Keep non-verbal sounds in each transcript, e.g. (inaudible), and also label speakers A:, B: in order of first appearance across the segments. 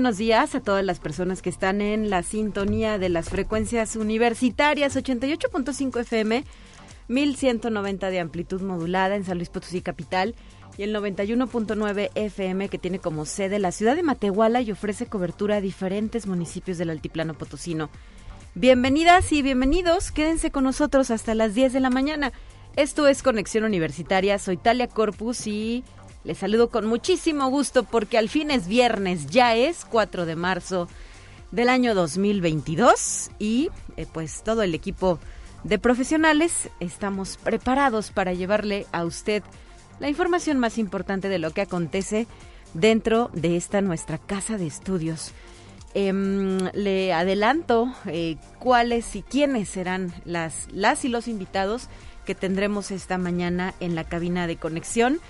A: Buenos días a todas las personas que están en la sintonía de las frecuencias universitarias 88.5 FM, 1190 de amplitud modulada en San Luis Potosí capital y el 91.9 FM que tiene como sede la ciudad de Matehuala y ofrece cobertura a diferentes municipios del altiplano potosino. Bienvenidas y bienvenidos, quédense con nosotros hasta las 10 de la mañana. Esto es Conexión Universitaria, soy Talia Corpus y les saludo con muchísimo gusto porque al fin es viernes, ya es 4 de marzo del año 2022 y eh, pues todo el equipo de profesionales estamos preparados para llevarle a usted la información más importante de lo que acontece dentro de esta nuestra casa de estudios. Em, le adelanto eh, cuáles y quiénes serán las, las y los invitados que tendremos esta mañana en la cabina de conexión.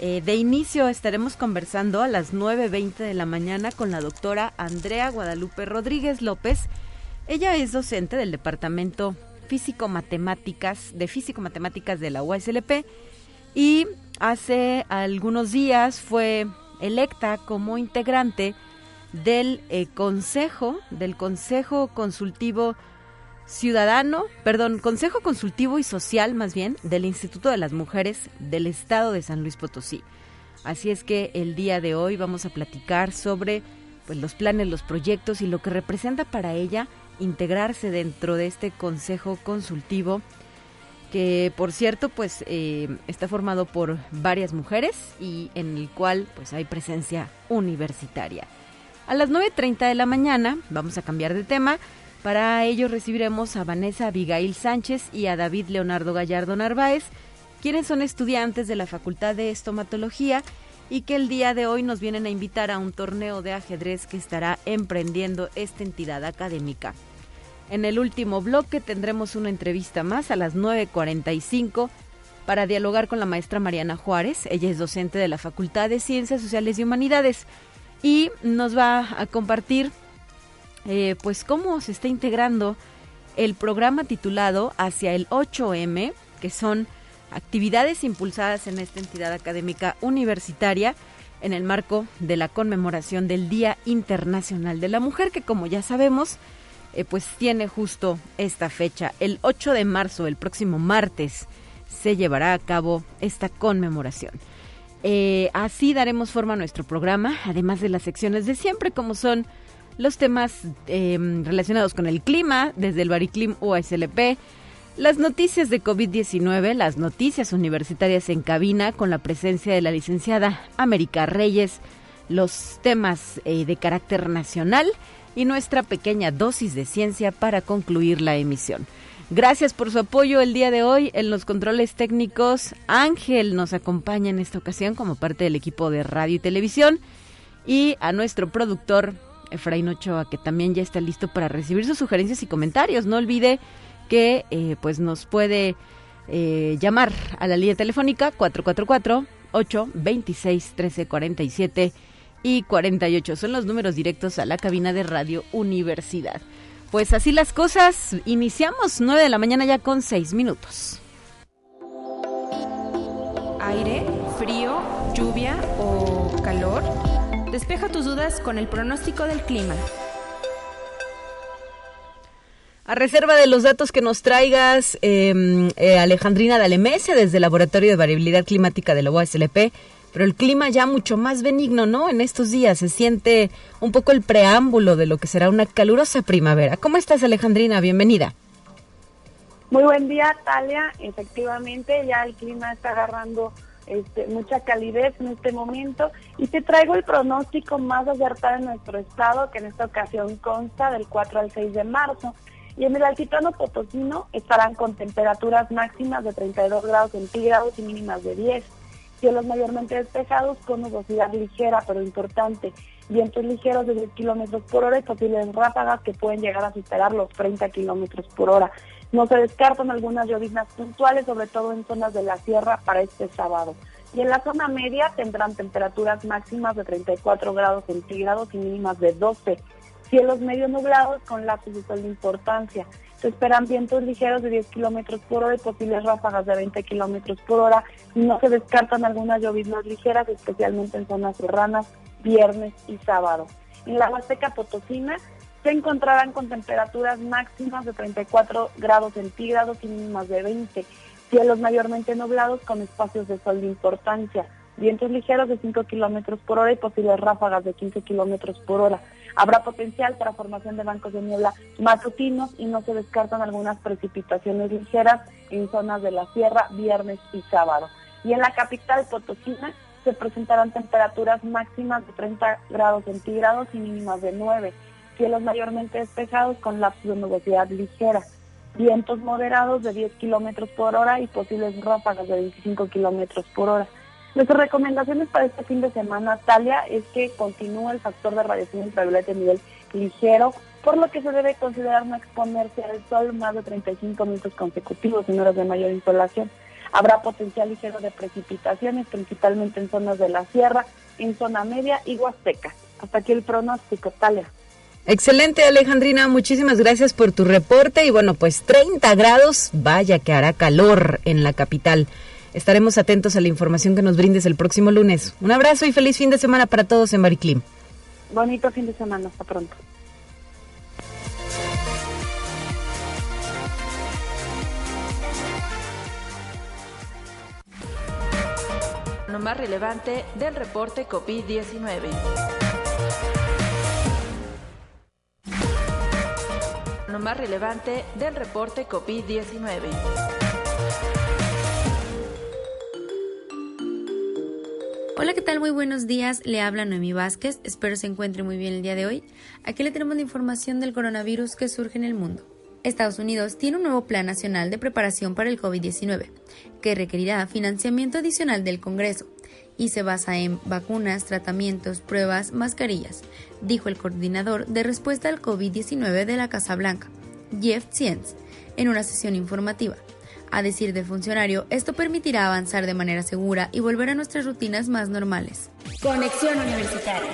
A: Eh, de inicio estaremos conversando a las 9.20 de la mañana con la doctora Andrea Guadalupe Rodríguez López. Ella es docente del Departamento Físico-Matemáticas, de Físico-Matemáticas de la USLP y hace algunos días fue electa como integrante del eh, Consejo, del Consejo Consultivo ciudadano, perdón, Consejo Consultivo y Social más bien del Instituto de las Mujeres del Estado de San Luis Potosí. Así es que el día de hoy vamos a platicar sobre pues, los planes, los proyectos y lo que representa para ella integrarse dentro de este Consejo Consultivo que por cierto pues eh, está formado por varias mujeres y en el cual pues hay presencia universitaria. A las 9.30 de la mañana, vamos a cambiar de tema, para ello recibiremos a Vanessa Abigail Sánchez y a David Leonardo Gallardo Narváez, quienes son estudiantes de la Facultad de Estomatología y que el día de hoy nos vienen a invitar a un torneo de ajedrez que estará emprendiendo esta entidad académica. En el último bloque tendremos una entrevista más a las 9.45 para dialogar con la maestra Mariana Juárez. Ella es docente de la Facultad de Ciencias Sociales y Humanidades y nos va a compartir eh, pues cómo se está integrando el programa titulado Hacia el 8M, que son actividades impulsadas en esta entidad académica universitaria en el marco de la conmemoración del Día Internacional de la Mujer, que como ya sabemos, eh, pues tiene justo esta fecha. El 8 de marzo, el próximo martes, se llevará a cabo esta conmemoración. Eh, así daremos forma a nuestro programa, además de las secciones de siempre, como son los temas em, relacionados con el clima, desde el Bariclim USLP, las noticias de COVID-19, las noticias universitarias en cabina con la presencia de la licenciada América Reyes, los temas eh, de carácter nacional y nuestra pequeña dosis de ciencia para concluir la emisión. Gracias por su apoyo el día de hoy en los controles técnicos. Ángel nos acompaña en esta ocasión como parte del equipo de radio y televisión y a nuestro productor Efraín Ochoa, que también ya está listo para recibir sus sugerencias y comentarios. No olvide que eh, pues nos puede eh, llamar a la línea telefónica 444 826 1347 y 48. Son los números directos a la cabina de Radio Universidad. Pues así las cosas, iniciamos 9 de la mañana ya con 6 minutos.
B: Aire, frío, lluvia o calor. Despeja tus dudas con el pronóstico del clima.
A: A reserva de los datos que nos traigas, em, eh, Alejandrina Dalemese, desde el Laboratorio de Variabilidad Climática de la UASLP, pero el clima ya mucho más benigno, ¿no? En estos días se siente un poco el preámbulo de lo que será una calurosa primavera. ¿Cómo estás, Alejandrina? Bienvenida.
C: Muy buen día, Talia. Efectivamente, ya el clima está agarrando este, mucha calidez en este momento y te traigo el pronóstico más acertado en nuestro estado, que en esta ocasión consta del 4 al 6 de marzo. Y en el altiplano potosino estarán con temperaturas máximas de 32 grados centígrados y mínimas de 10.
D: cielos mayormente despejados con nubosidad ligera pero importante, vientos ligeros de 10 kilómetros por hora y posibles ráfagas que pueden llegar a superar los 30 kilómetros por hora. No se descartan algunas lloviznas puntuales, sobre todo en zonas de la sierra para este sábado. Y en la zona media tendrán temperaturas máximas de 34 grados centígrados y mínimas de 12. Cielos medio nublados con lapsos de sol de importancia. Se esperan vientos ligeros de 10 kilómetros por hora y posibles ráfagas de 20 kilómetros por hora. No se descartan algunas lloviznas ligeras, especialmente en zonas serranas, viernes y sábado. En la Huasteca Potosina se encontrarán con temperaturas máximas de 34 grados centígrados y mínimas de 20. Cielos mayormente nublados con espacios de sol de importancia. Vientos ligeros de 5 kilómetros por hora y posibles ráfagas de 15 kilómetros por hora. Habrá potencial para formación de bancos de niebla matutinos y no se descartan algunas precipitaciones ligeras en zonas de la sierra viernes y sábado. Y en la capital Potosina se presentarán temperaturas máximas de 30 grados centígrados y mínimas de 9. Cielos mayormente despejados con lapsos de nubosidad ligera. Vientos moderados de 10 kilómetros por hora y posibles ráfagas de 25 kilómetros por hora. Nuestras recomendaciones para este fin de semana, Talia, es que continúa el factor de radiación ultravioleta a nivel ligero, por lo que se debe considerar no exponerse al sol más de 35 minutos consecutivos en horas de mayor insolación. Habrá potencial ligero de precipitaciones, principalmente en zonas de la sierra, en zona media y huasteca. Hasta aquí el pronóstico, Talia.
A: Excelente, Alejandrina. Muchísimas gracias por tu reporte. Y bueno, pues 30 grados, vaya que hará calor en la capital. Estaremos atentos a la información que nos brindes el próximo lunes. Un abrazo y feliz fin de semana para todos en Bariclim.
D: Bonito fin de semana. Hasta pronto.
B: Lo más relevante del reporte COVID-19. Más relevante del reporte COVID-19.
E: Hola, ¿qué tal? Muy buenos días. Le habla Noemi Vázquez. Espero se encuentre muy bien el día de hoy. Aquí le tenemos la información del coronavirus que surge en el mundo. Estados Unidos tiene un nuevo Plan Nacional de Preparación para el COVID-19, que requerirá financiamiento adicional del Congreso y se basa en vacunas, tratamientos, pruebas, mascarillas, dijo el coordinador de respuesta al COVID-19 de la Casa Blanca, Jeff Zients, en una sesión informativa. A decir del funcionario, esto permitirá avanzar de manera segura y volver a nuestras rutinas más normales.
F: Conexión Universitaria.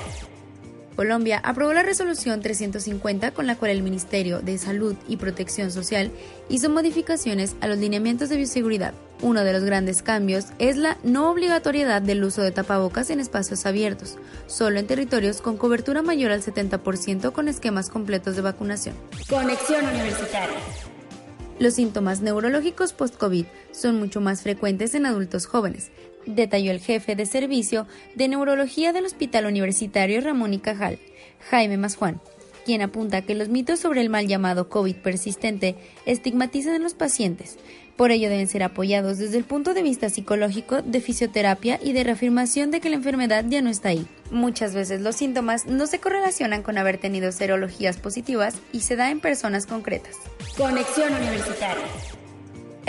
E: Colombia aprobó la resolución 350 con la cual el Ministerio de Salud y Protección Social hizo modificaciones a los lineamientos de bioseguridad. Uno de los grandes cambios es la no obligatoriedad del uso de tapabocas en espacios abiertos, solo en territorios con cobertura mayor al 70% con esquemas completos de vacunación.
F: Conexión Universitaria.
E: Los síntomas neurológicos post-COVID son mucho más frecuentes en adultos jóvenes, detalló el jefe de servicio de neurología del Hospital Universitario Ramón y Cajal, Jaime Masjuan, quien apunta que los mitos sobre el mal llamado COVID persistente estigmatizan a los pacientes. Por ello deben ser apoyados desde el punto de vista psicológico, de fisioterapia y de reafirmación de que la enfermedad ya no está ahí. Muchas veces los síntomas no se correlacionan con haber tenido serologías positivas y se da en personas concretas.
F: Conexión Universitaria.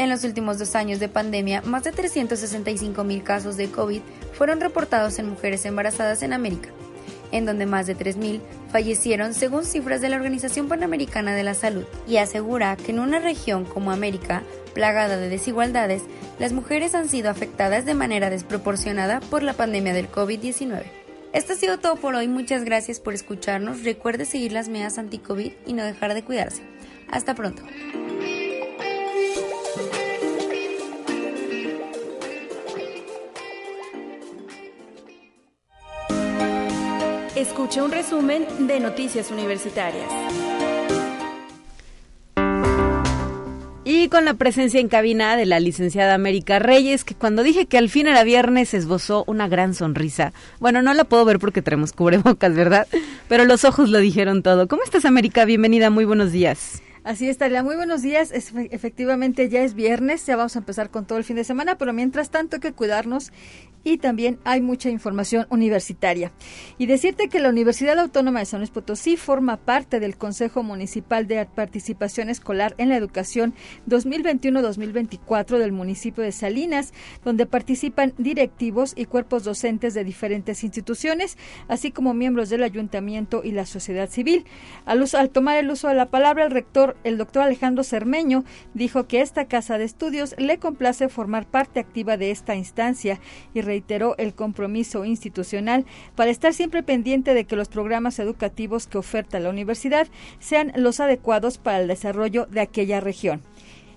E: En los últimos dos años de pandemia, más de 365 mil casos de COVID fueron reportados en mujeres embarazadas en América, en donde más de 3.000 fallecieron según cifras de la Organización Panamericana de la Salud, y asegura que en una región como América, plagada de desigualdades, las mujeres han sido afectadas de manera desproporcionada por la pandemia del COVID-19. Esto ha sido todo por hoy, muchas gracias por escucharnos, recuerde seguir las medidas anti-COVID y no dejar de cuidarse. Hasta pronto.
B: Escuche un resumen de Noticias Universitarias.
A: Y con la presencia en cabina de la licenciada América Reyes, que cuando dije que al fin era viernes esbozó una gran sonrisa. Bueno, no la puedo ver porque tenemos cubrebocas, ¿verdad? Pero los ojos lo dijeron todo. ¿Cómo estás, América? Bienvenida, muy buenos días.
G: Así es, Talia. Muy buenos días. efectivamente, ya es viernes, ya vamos a empezar con todo el fin de semana, pero mientras tanto hay que cuidarnos y también hay mucha información universitaria. Y decirte que la Universidad Autónoma de San Luis Potosí forma parte del Consejo Municipal de Participación Escolar en la Educación 2021-2024 del municipio de Salinas, donde participan directivos y cuerpos docentes de diferentes instituciones, así como miembros del ayuntamiento y la sociedad civil. Al, al tomar el uso de la palabra, el rector, el doctor Alejandro Cermeño, dijo que esta casa de estudios le complace formar parte activa de esta instancia y reiteró el compromiso institucional para estar siempre pendiente de que los programas educativos que oferta la universidad sean los adecuados para el desarrollo de aquella región.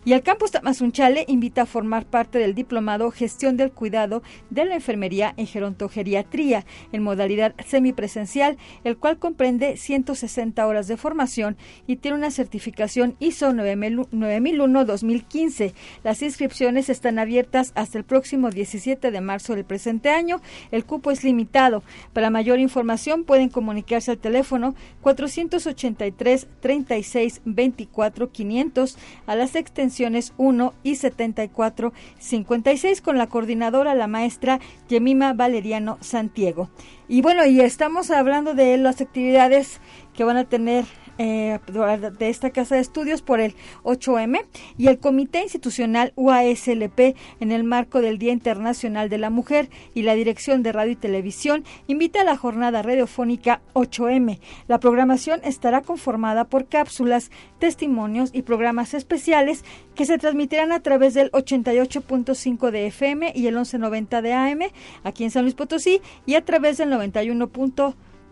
G: Y el campus Tamazunchale invita a formar parte del diplomado Gestión del Cuidado de la Enfermería en Gerontogeriatría en modalidad semipresencial, el cual comprende 160 horas de formación y tiene una certificación ISO 9001-2015. Las inscripciones están abiertas hasta el próximo 17 de marzo del presente año. El cupo es limitado. Para mayor información pueden comunicarse al teléfono 483 36 24 500 a las extensiones 1 y 74 56 con la coordinadora, la maestra Yemima Valeriano Santiago. Y bueno, y estamos hablando de las actividades que van a tener eh, de esta casa de estudios por el 8M y el Comité Institucional UASLP en el marco del Día Internacional de la Mujer y la Dirección de Radio y Televisión invita a la jornada radiofónica 8M. La programación estará conformada por cápsulas, testimonios y programas especiales que se transmitirán a través del 88.5 de FM y el 1190 de AM aquí en San Luis Potosí y a través del 91.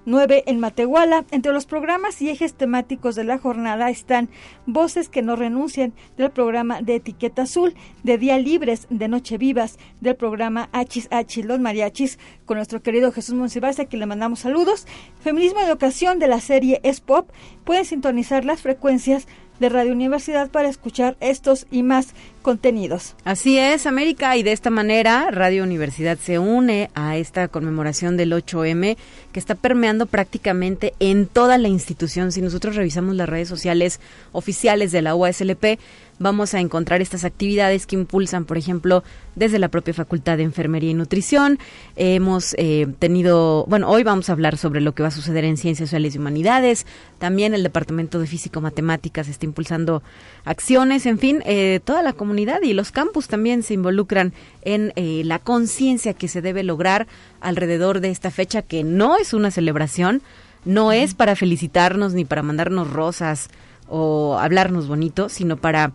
G: 9 en Matehuala. Entre los programas y ejes temáticos de la jornada están Voces que no renuncian del programa de Etiqueta Azul, de Día Libres, de Noche Vivas, del programa Hachis Hachis Los Mariachis, con nuestro querido Jesús Monsiváis, a quien le mandamos saludos. Feminismo de ocasión de la serie Es Pop. Pueden sintonizar las frecuencias de Radio Universidad para escuchar estos y más contenidos.
A: Así es, América, y de esta manera Radio Universidad se une a esta conmemoración del 8M que está permeando prácticamente en toda la institución. Si nosotros revisamos las redes sociales oficiales de la UASLP, vamos a encontrar estas actividades que impulsan, por ejemplo, desde la propia Facultad de Enfermería y Nutrición. hemos eh, tenido, bueno, hoy vamos a hablar sobre lo que va a suceder en Ciencias Sociales y Humanidades. También el Departamento de Físico Matemáticas está impulsando acciones, en fin, eh, toda la comunidad y los campus también se involucran en eh, la conciencia que se debe lograr alrededor de esta fecha que no es una celebración, no es para felicitarnos ni para mandarnos rosas o hablarnos bonito, sino para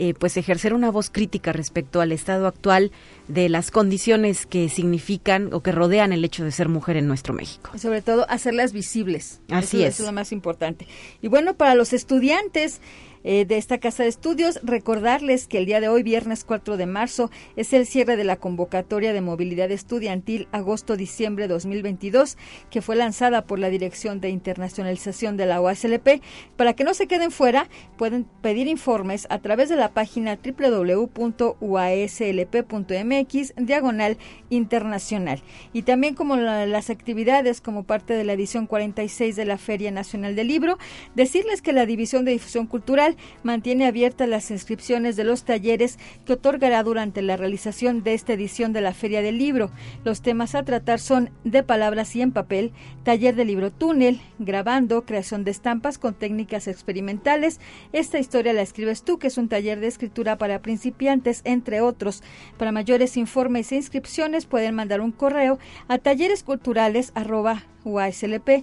A: eh, pues ejercer una voz crítica respecto al estado actual de las condiciones que significan o que rodean el hecho de ser mujer en nuestro México.
G: Sobre todo hacerlas visibles.
A: Así es.
G: Eso es lo más importante. Y bueno, para los estudiantes, eh, de esta casa de estudios. Recordarles que el día de hoy, viernes 4 de marzo, es el cierre de la convocatoria de movilidad estudiantil agosto-diciembre 2022, que fue lanzada por la Dirección de Internacionalización de la OASLP. Para que no se queden fuera, pueden pedir informes a través de la página www.uaslp.mx diagonal internacional. Y también como las actividades como parte de la edición 46 de la Feria Nacional del Libro, decirles que la División de Difusión Cultural mantiene abiertas las inscripciones de los talleres que otorgará durante la realización de esta edición de la Feria del Libro. Los temas a tratar son de palabras y en papel, taller de libro túnel, grabando, creación de estampas con técnicas experimentales. Esta historia la escribes tú, que es un taller de escritura para principiantes, entre otros. Para mayores informes e inscripciones pueden mandar un correo a talleresculturales uaslp.mx.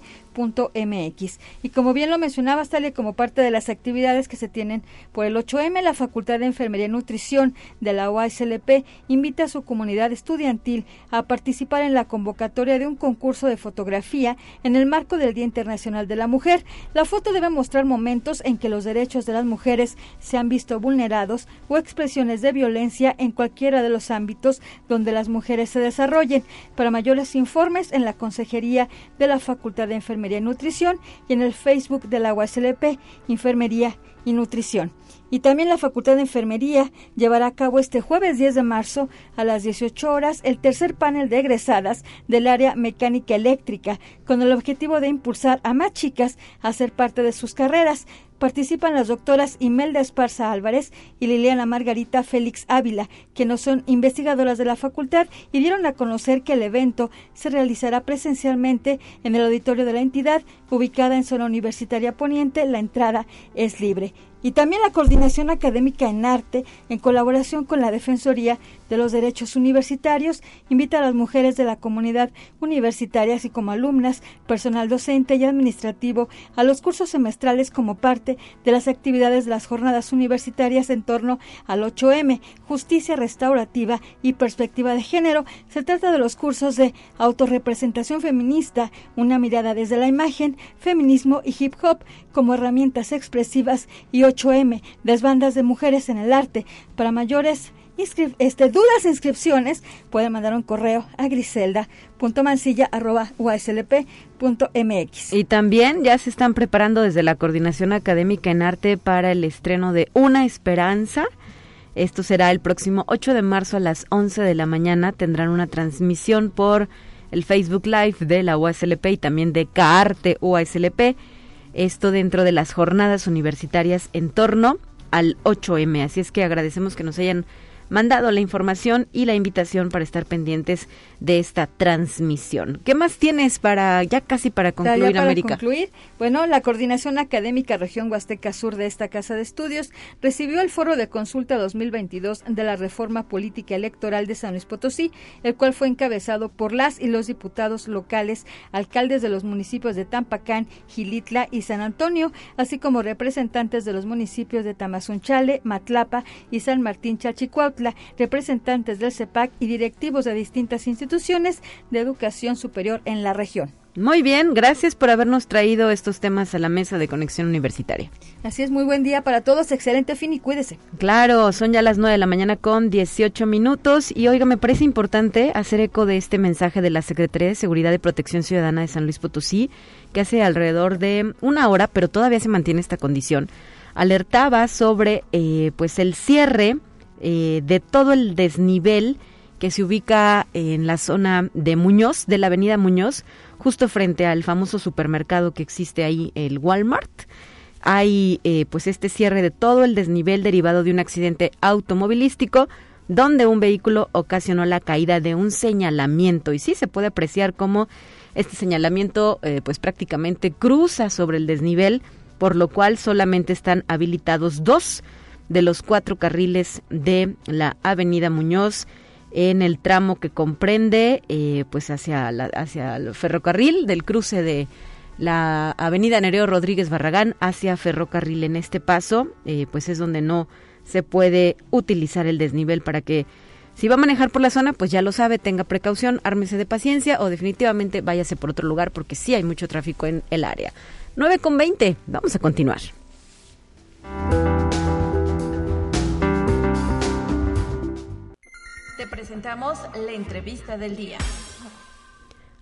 G: Y como bien lo mencionabas, tal como parte de las actividades que se tienen por el 8M, la Facultad de Enfermería y Nutrición de la UASLP invita a su comunidad estudiantil a participar en la convocatoria de un concurso de fotografía en el marco del Día Internacional de la Mujer. La foto debe mostrar momentos en que los derechos de las mujeres se han visto vulnerados o expresiones de violencia en cualquiera de los ámbitos donde las mujeres se desarrollen. Para mayores informes en la Consejería de la Facultad de Enfermería y Nutrición y en el Facebook de la UASLP, Enfermería y Nutrición. Y también la Facultad de Enfermería llevará a cabo este jueves 10 de marzo a las 18 horas el tercer panel de egresadas del área mecánica eléctrica con el objetivo de impulsar a más chicas a ser parte de sus carreras. Participan las doctoras Imelda Esparza Álvarez y Liliana Margarita Félix Ávila, que no son investigadoras de la facultad y dieron a conocer que el evento se realizará presencialmente en el auditorio de la entidad, ubicada en zona universitaria poniente. La entrada es libre y también la Coordinación Académica en Arte, en colaboración con la Defensoría de los Derechos Universitarios, invita a las mujeres de la comunidad universitaria, así como alumnas, personal docente y administrativo, a los cursos semestrales como parte de las actividades de las jornadas universitarias en torno al 8M, justicia restaurativa y perspectiva de género. Se trata de los cursos de autorrepresentación feminista, una mirada desde la imagen, feminismo y hip hop como herramientas expresivas y 8M, las bandas de mujeres en el arte. Para mayores este, dudas e inscripciones, pueden mandar un correo a griselda.mancilla.uslp.mx.
A: Y también ya se están preparando desde la Coordinación Académica en Arte para el estreno de Una Esperanza. Esto será el próximo 8 de marzo a las 11 de la mañana. Tendrán una transmisión por el Facebook Live de la UASLP y también de CAARTE UASLP. Esto dentro de las jornadas universitarias en torno al 8M. Así es que agradecemos que nos hayan mandado la información y la invitación para estar pendientes de esta transmisión. ¿Qué más tienes para ya casi para concluir
G: para
A: América?
G: concluir, bueno, la Coordinación Académica Región Huasteca Sur de esta Casa de Estudios recibió el Foro de Consulta 2022 de la Reforma Política Electoral de San Luis Potosí, el cual fue encabezado por las y los diputados locales, alcaldes de los municipios de Tampacán, Gilitla y San Antonio, así como representantes de los municipios de Tamazunchale, Matlapa y San Martín Representantes del CEPAC y directivos de distintas instituciones de educación superior en la región.
A: Muy bien, gracias por habernos traído estos temas a la mesa de conexión universitaria.
G: Así es, muy buen día para todos, excelente fin y cuídese.
A: Claro, son ya las 9 de la mañana con 18 minutos y oiga, me parece importante hacer eco de este mensaje de la Secretaría de Seguridad y Protección Ciudadana de San Luis Potosí, que hace alrededor de una hora, pero todavía se mantiene esta condición, alertaba sobre eh, pues el cierre eh, de todo el desnivel que se ubica en la zona de Muñoz, de la avenida Muñoz, justo frente al famoso supermercado que existe ahí, el Walmart. Hay eh, pues este cierre de todo el desnivel derivado de un accidente automovilístico donde un vehículo ocasionó la caída de un señalamiento y sí se puede apreciar cómo este señalamiento eh, pues prácticamente cruza sobre el desnivel por lo cual solamente están habilitados dos de los cuatro carriles de la Avenida Muñoz en el tramo que comprende eh, pues hacia hacia el ferrocarril del cruce de la Avenida Nereo Rodríguez Barragán hacia ferrocarril en este paso eh, pues es donde no se puede utilizar el desnivel para que si va a manejar por la zona, pues ya lo sabe, tenga precaución, ármese de paciencia o definitivamente váyase por otro lugar porque sí hay mucho tráfico en el área. 9 con 20, vamos a continuar.
B: Te presentamos la entrevista del día.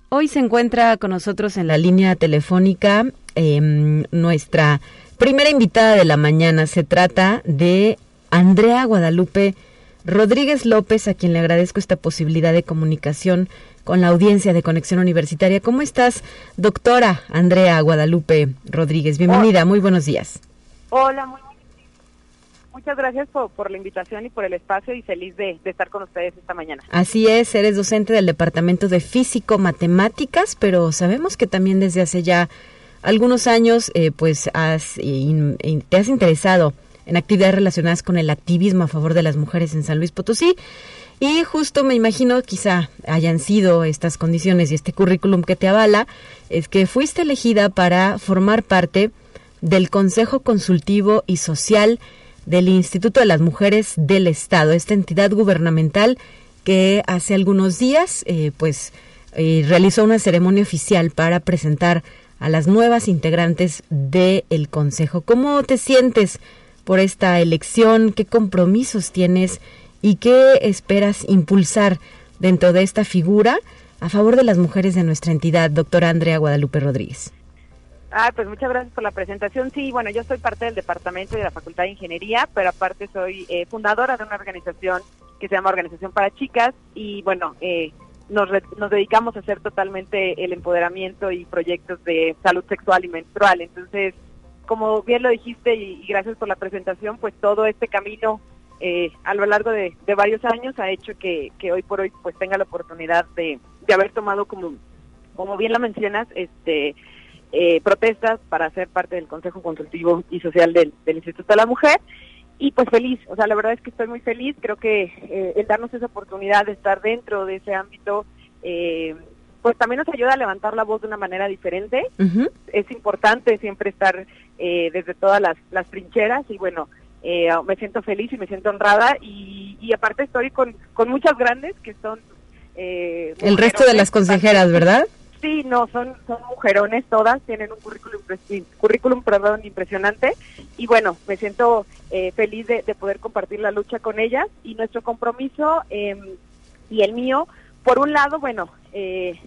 A: Hoy se encuentra con nosotros en la línea telefónica em, nuestra primera invitada de la mañana. Se trata de Andrea Guadalupe Rodríguez López, a quien le agradezco esta posibilidad de comunicación con la audiencia de Conexión Universitaria. ¿Cómo estás, doctora Andrea Guadalupe Rodríguez? Bienvenida, muy buenos días.
H: Hola, muy Muchas gracias por, la invitación y por el espacio y feliz de, estar con ustedes esta mañana.
A: Así es, eres docente del Departamento de Físico Matemáticas, pero sabemos que también desde hace ya algunos años eh, pues has, te has interesado en actividades relacionadas con el activismo a favor de las mujeres en San Luis Potosí. Y justo me imagino quizá hayan sido estas condiciones y este currículum que te avala, es que fuiste elegida para formar parte del Consejo Consultivo y Social del Instituto de las Mujeres del Estado, esta entidad gubernamental que hace algunos días eh, pues eh, realizó una ceremonia oficial para presentar a las nuevas integrantes del Consejo. ¿Cómo te sientes por esta elección? ¿Qué compromisos tienes y qué esperas impulsar dentro de esta figura a favor de las mujeres de nuestra entidad, doctora Andrea Guadalupe Rodríguez?
H: Ah, pues muchas gracias por la presentación. Sí, bueno, yo soy parte del departamento de la Facultad de Ingeniería, pero aparte soy eh, fundadora de una organización que se llama Organización para Chicas y bueno, eh, nos, dedicamos a hacer totalmente el empoderamiento y proyectos de salud sexual y menstrual. Entonces, como bien lo dijiste y, gracias por la presentación, pues todo este camino eh, a lo largo de, varios años ha hecho que, que hoy por hoy pues tenga la oportunidad de, de haber tomado como, como bien lo mencionas, este eh, protestas para ser parte del Consejo Consultivo y Social del, del Instituto de la Mujer. Y pues feliz, o sea, la verdad es que estoy muy feliz, creo que eh, el darnos esa oportunidad de estar dentro de ese ámbito, eh, pues también nos ayuda a levantar la voz de una manera diferente. Es importante siempre estar eh, desde todas las, las trincheras. Y bueno, eh, me siento feliz y me siento honrada. Y, y aparte estoy con, con muchas grandes que son... eh,
A: El resto de las consejeras, ¿verdad?
H: Sí, no, son, son mujerones todas, tienen un currículum, currículum perdón, impresionante. Y bueno, me siento eh, feliz de, de poder compartir la lucha con ellas y nuestro compromiso eh, y el mío, por un lado, bueno, eh,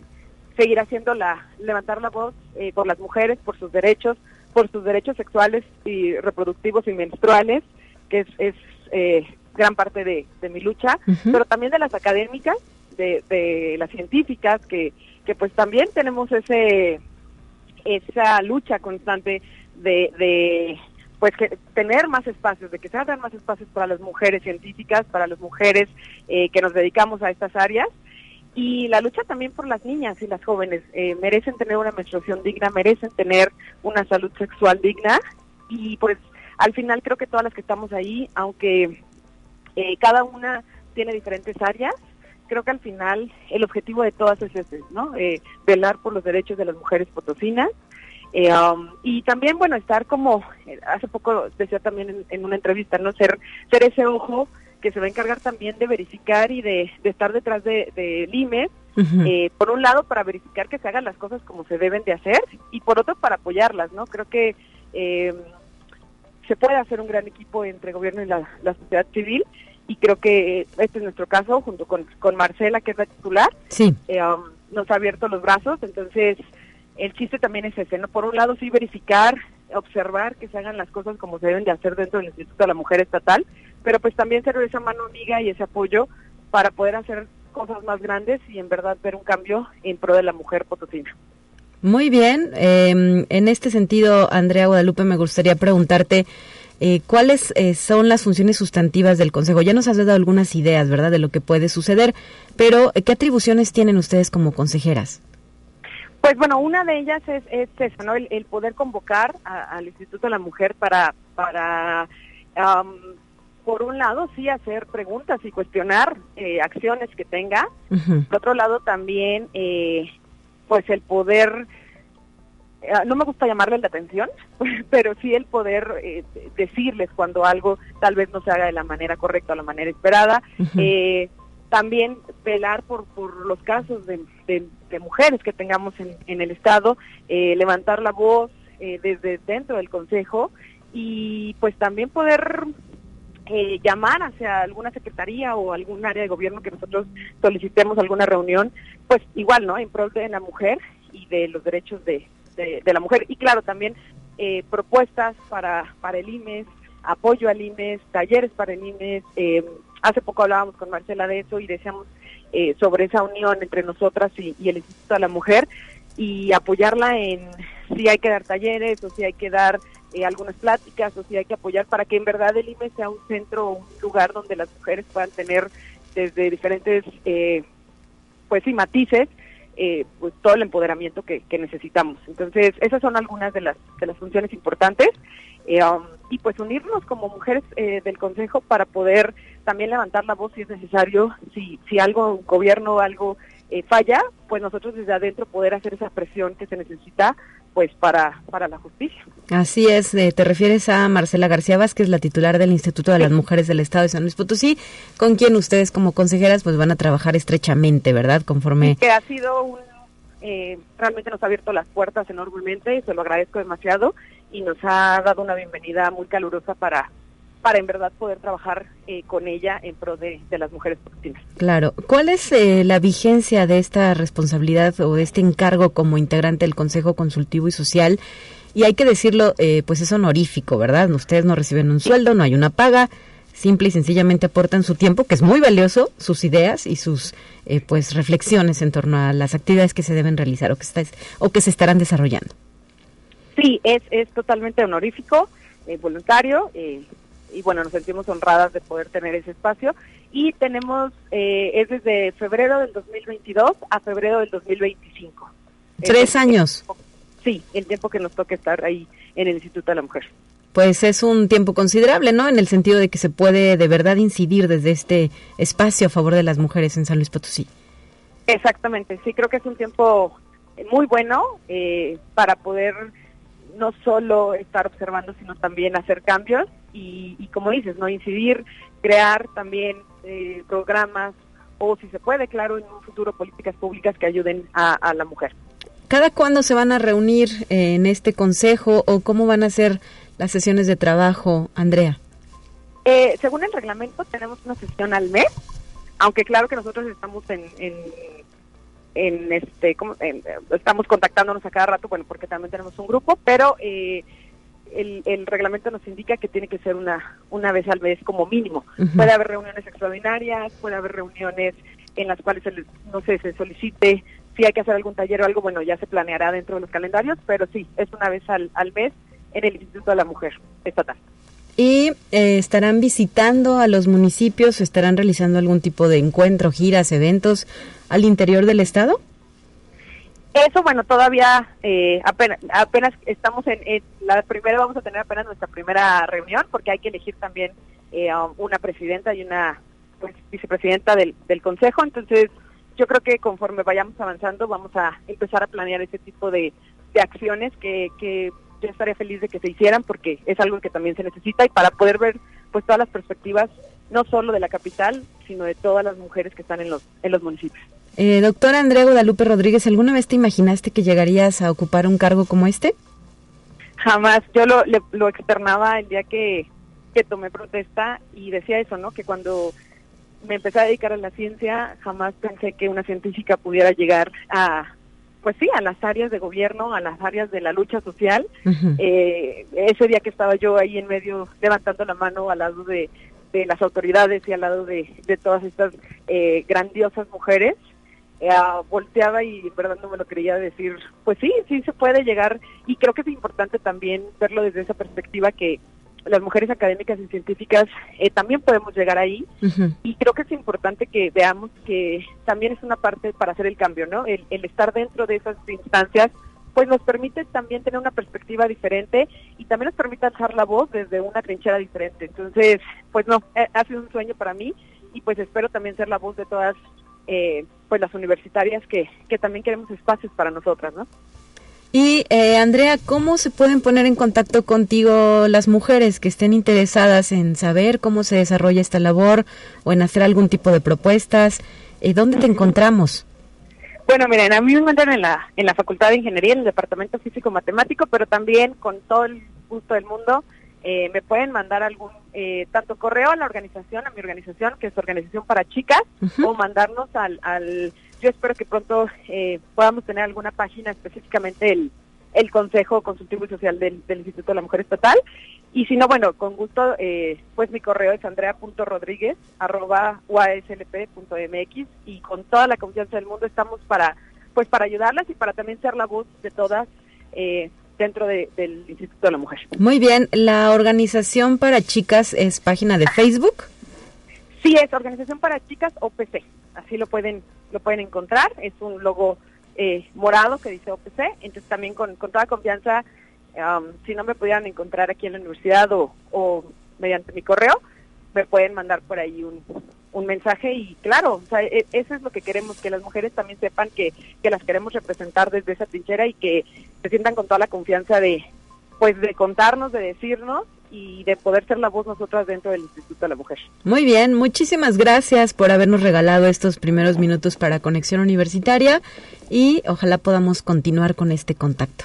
H: seguir haciendo la, levantar la voz eh, por las mujeres, por sus derechos, por sus derechos sexuales y reproductivos y menstruales, que es, es eh, gran parte de, de mi lucha, pero también de las académicas, de, de las científicas, que, que pues también tenemos ese esa lucha constante de, pues que tener más espacios, de que se abran más espacios para las mujeres científicas, para las mujeres eh, que nos dedicamos a estas áreas. Y la lucha también por las niñas y las jóvenes eh, merecen tener una menstruación digna, merecen tener una salud sexual digna. Y pues al final creo que todas las que estamos ahí, aunque eh, cada una tiene diferentes áreas, creo que al final el objetivo de todas es ese, ¿no? Eh, velar por los derechos de las mujeres potosinas eh, um, y también, bueno, estar como, eh, hace poco decía también en, en una entrevista, ¿no? Ser, ser ese ojo que se va a encargar también de verificar y de, de estar detrás de, de IME, eh, por un lado para verificar que se hagan las cosas como se deben de hacer y por otro para apoyarlas, ¿no? Creo que eh, se puede hacer un gran equipo entre gobierno y la, la sociedad civil y creo que este es nuestro caso junto con, con Marcela, que es la titular,
A: Sí.
H: eh, um, nos ha abierto los brazos, entonces el chiste también es ese, ¿no? Por un lado sí verificar, observar que se hagan las cosas como se deben de hacer dentro del Instituto de la Mujer Estatal, pero pues también ser esa mano amiga y ese apoyo para poder hacer cosas más grandes y en verdad ver un cambio en pro de la mujer potosina.
A: Muy bien. eh, en este sentido, Andrea Guadalupe, me gustaría preguntarte eh, cuáles eh, son las funciones sustantivas del Consejo. Ya nos has dado algunas ideas, ¿verdad?, de lo que puede suceder, pero eh, ¿qué atribuciones tienen ustedes como consejeras?
H: Pues bueno, una de ellas es, es eso, ¿no? El, el poder convocar a- al Instituto de la Mujer para, para por un lado, sí hacer preguntas y cuestionar eh, acciones que tenga. Por otro lado, también, eh, pues el poder, no me gusta llamarle la atención, (laughs) pero sí el poder eh, decirles cuando algo tal vez no se haga de la manera correcta o la manera esperada. Eh, también velar por, por los casos de, de- de mujeres que tengamos en, en el Estado, eh, levantar la voz eh, desde dentro del Consejo y pues también poder eh, llamar hacia alguna secretaría o algún área de gobierno que nosotros solicitemos alguna reunión, pues igual, ¿no? En pro de la mujer y de los derechos de, de, la mujer. Y claro, también eh, propuestas para, para el IMES, apoyo al IMES, talleres para el IMES. eh, hace poco hablábamos con Marcela de eso y decíamos eh, sobre esa unión entre nosotras y, y el Instituto de la Mujer y apoyarla en si hay que dar talleres o si hay que dar eh, algunas pláticas o si hay que apoyar para que en verdad el IME sea un centro o un lugar donde las mujeres puedan tener desde diferentes eh, pues sí matices eh, pues todo el empoderamiento que, necesitamos. Entonces esas son algunas de las de las funciones importantes eh, um, y pues unirnos como mujeres eh, del consejo para poder también levantar la voz si es necesario si si algo un gobierno algo eh, falla pues nosotros desde adentro poder hacer esa presión que se necesita pues para para la justicia
A: Así es, eh, te refieres a Marcela García Vázquez, la titular del Instituto de las Mujeres del Estado de San Luis Potosí, con quien ustedes como consejeras pues van a trabajar estrechamente, ¿verdad? Conforme
H: que ha sido un eh, realmente nos ha abierto las puertas enormemente y se lo agradezco demasiado y nos ha dado una bienvenida muy calurosa para para en verdad poder trabajar eh, con ella en pro de, de las mujeres potosinas.
A: Claro. ¿Cuál es eh, la vigencia de esta responsabilidad o de este encargo como integrante del Consejo Consultivo y Social? Y hay que decirlo, eh, pues es honorífico, ¿verdad? Ustedes no reciben un sueldo, no hay una paga, simple y sencillamente aportan su tiempo, que es muy valioso, sus ideas y sus eh, pues reflexiones en torno a las actividades que se deben realizar o que, está- o que se estarán desarrollando.
H: Sí, es, es totalmente honorífico, eh, voluntario, eh, y bueno, nos sentimos honradas de poder tener ese espacio. Y tenemos, eh, es desde febrero del 2022 a febrero del 2025.
A: Tres años.
H: Sí, el tiempo que nos toca estar ahí en el Instituto de la Mujer.
A: Pues es un tiempo considerable, ¿no? En el sentido de que se puede de verdad incidir desde este espacio a favor de las mujeres en San Luis Potosí.
H: Exactamente, sí, creo que es un tiempo muy bueno eh, para poder no solo estar observando, sino también hacer cambios y, y como dices, no incidir, crear también eh, programas o, si se puede, claro, en un futuro políticas públicas que ayuden a, a la mujer.
A: ¿Cada cuándo se van a reunir eh, en este consejo o cómo van a ser las sesiones de trabajo, Andrea?
H: Eh, según el reglamento, tenemos una sesión al mes, aunque claro que nosotros estamos en, en, en este, estamos contactándonos a cada rato, bueno, porque también tenemos un grupo, pero eh, el, el reglamento nos indica que tiene que ser una, una vez al mes como mínimo. Puede haber reuniones extraordinarias, puede haber reuniones en las cuales, se les- no sé, se solicite si hay que hacer algún taller o algo, bueno, ya se planeará dentro de los calendarios, pero sí, es una vez al, al mes en el Instituto de la Mujer Estatal.
A: ¿Y eh, estarán visitando a los municipios estarán realizando algún tipo de encuentro, giras, eventos al interior del estado?
H: Eso, bueno, todavía eh, apenas, apenas estamos en, en la primera, vamos a tener apenas nuestra primera reunión porque hay que elegir también eh, una presidenta y una pues, vicepresidenta del, del consejo. Entonces, yo creo que conforme vayamos avanzando vamos a empezar a planear ese tipo de, de acciones que, que yo estaría feliz de que se hicieran porque es algo que también se necesita y para poder ver pues todas las perspectivas no solo de la capital sino de todas las mujeres que están en los en los municipios.
A: Eh, doctora Andrea Guadalupe Rodríguez, ¿alguna vez te imaginaste que llegarías a ocupar un cargo como este?
H: Jamás. Yo lo, le- lo externaba el día que, que tomé protesta y decía eso, ¿no? Que cuando me empecé a dedicar a la ciencia, jamás pensé que una científica pudiera llegar a, pues sí, a las áreas de gobierno, a las áreas de la lucha social. Eh, ese día que estaba yo ahí en medio levantando la mano al lado de, de las autoridades y al lado de, de todas estas eh, grandiosas mujeres, eh, ah, volteaba y en verdad no me lo creía decir, pues sí, sí se puede llegar y creo que es importante también verlo desde esa perspectiva que las mujeres académicas y científicas eh, también podemos llegar ahí y creo que es importante que veamos que también es una parte para hacer el cambio, ¿no? El, el estar dentro de esas instancias pues nos permite también tener una perspectiva diferente y también nos permite alzar la voz desde una trinchera diferente. Entonces, pues no, eh, ha sido un sueño para mí y pues espero también ser la voz de todas eh, pues las universitarias que, que también queremos espacios para nosotras, ¿no?
A: Y eh, Andrea, ¿cómo se pueden poner en contacto contigo las mujeres que estén interesadas en saber cómo se desarrolla esta labor o en hacer algún tipo de propuestas? Eh, ¿Dónde te encontramos?
H: Bueno, miren, a mí me encuentran en la, en la Facultad de Ingeniería, en el Departamento Físico-Matemático, pero también con todo el gusto del mundo eh, me pueden mandar algún, eh, tanto correo a la organización, a mi organización, que es Organización para Chicas, o mandarnos al, al yo espero que pronto eh, podamos tener alguna página específicamente el, el Consejo Consultivo y Social del, del Instituto de la Mujer Estatal. Y si no, bueno, con gusto, eh, pues mi correo es andrea.rodríguez arroba uaslp.mx y con toda la confianza del mundo estamos para pues para ayudarlas y para también ser la voz de todas eh, dentro de- del Instituto de la Mujer.
A: Muy bien, la organización para chicas es página de Facebook.
H: Sí, es Organización para Chicas OPC, así lo pueden lo pueden encontrar, es un logo eh, morado que dice OPC, entonces también con, con toda confianza, um, si no me pudieran encontrar aquí en la universidad o, o mediante mi correo, me pueden mandar por ahí un, un mensaje. Y claro, o sea, e- eso es lo que queremos, que las mujeres también sepan que, que las queremos representar desde esa trinchera y que se sientan con toda la confianza de pues de contarnos, de decirnos y de poder ser la voz nosotras dentro del Instituto de la Mujer.
A: Muy bien, muchísimas gracias por habernos regalado estos primeros minutos para Conexión Universitaria y ojalá podamos continuar con este contacto.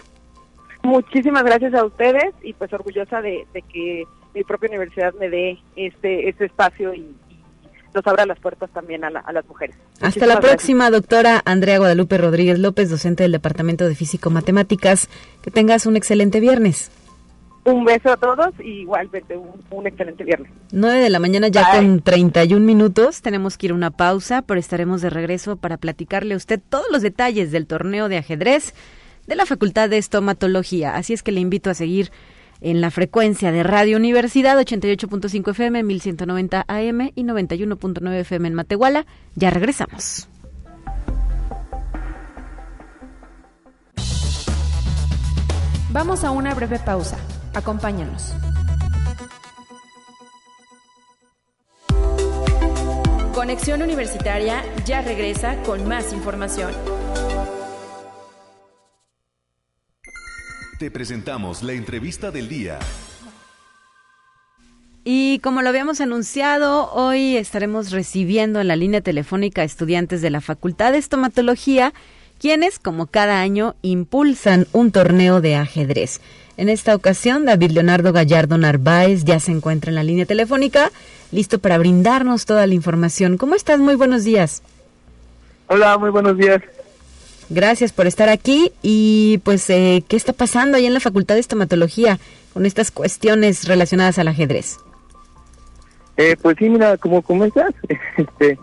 H: Muchísimas gracias a ustedes y pues orgullosa de, de que mi propia universidad me dé este, este espacio y, nos abra las puertas también a, la- a las mujeres.
A: Hasta
H: Muchísimas
A: la
H: gracias.
A: próxima, doctora Andrea Guadalupe Rodríguez López, docente del Departamento de Físico Matemáticas. Que tengas un excelente viernes.
H: Un beso a todos y igualmente un, un excelente viernes.
A: 9 de la mañana ya
H: Bye.
A: con 31 minutos. Tenemos que ir a una pausa, pero estaremos de regreso para platicarle a usted todos los detalles del torneo de ajedrez de la Facultad de Estomatología. Así es que le invito a seguir en la frecuencia de Radio Universidad 88.5 FM, 1190 AM y 91.9 FM en Matehuala. Ya regresamos.
B: Vamos a una breve pausa. Acompáñanos. Conexión Universitaria ya regresa con más información.
I: Te presentamos la entrevista del día.
A: Y como lo habíamos anunciado, hoy estaremos recibiendo en la línea telefónica a estudiantes de la Facultad de Estomatología, quienes, como cada año, impulsan un torneo de ajedrez. En esta ocasión, David Leonardo Gallardo Narváez ya se encuentra en la línea telefónica, listo para brindarnos toda la información. ¿Cómo estás? Muy buenos días.
J: Hola, muy buenos días.
A: Gracias por estar aquí y pues, eh, ¿qué está pasando ahí en la Facultad de Estomatología con estas cuestiones relacionadas al ajedrez?
J: Eh, pues sí, mira, como comentas, (laughs) este,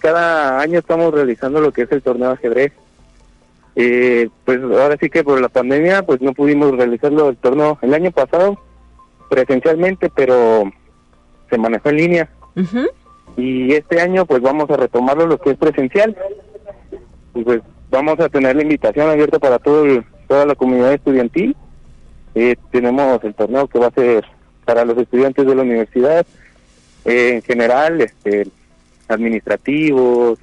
J: cada año estamos realizando lo que es el torneo de ajedrez. Eh, pues ahora sí que por la pandemia pues no pudimos realizarlo el torneo el año pasado presencialmente, pero se manejó en línea. Y este año pues vamos a retomarlo lo que es presencial. Y pues vamos a tener la invitación abierta para todo toda la comunidad estudiantil. Eh, tenemos el torneo que va a ser para los estudiantes de la universidad, eh, en general, este, administrativos,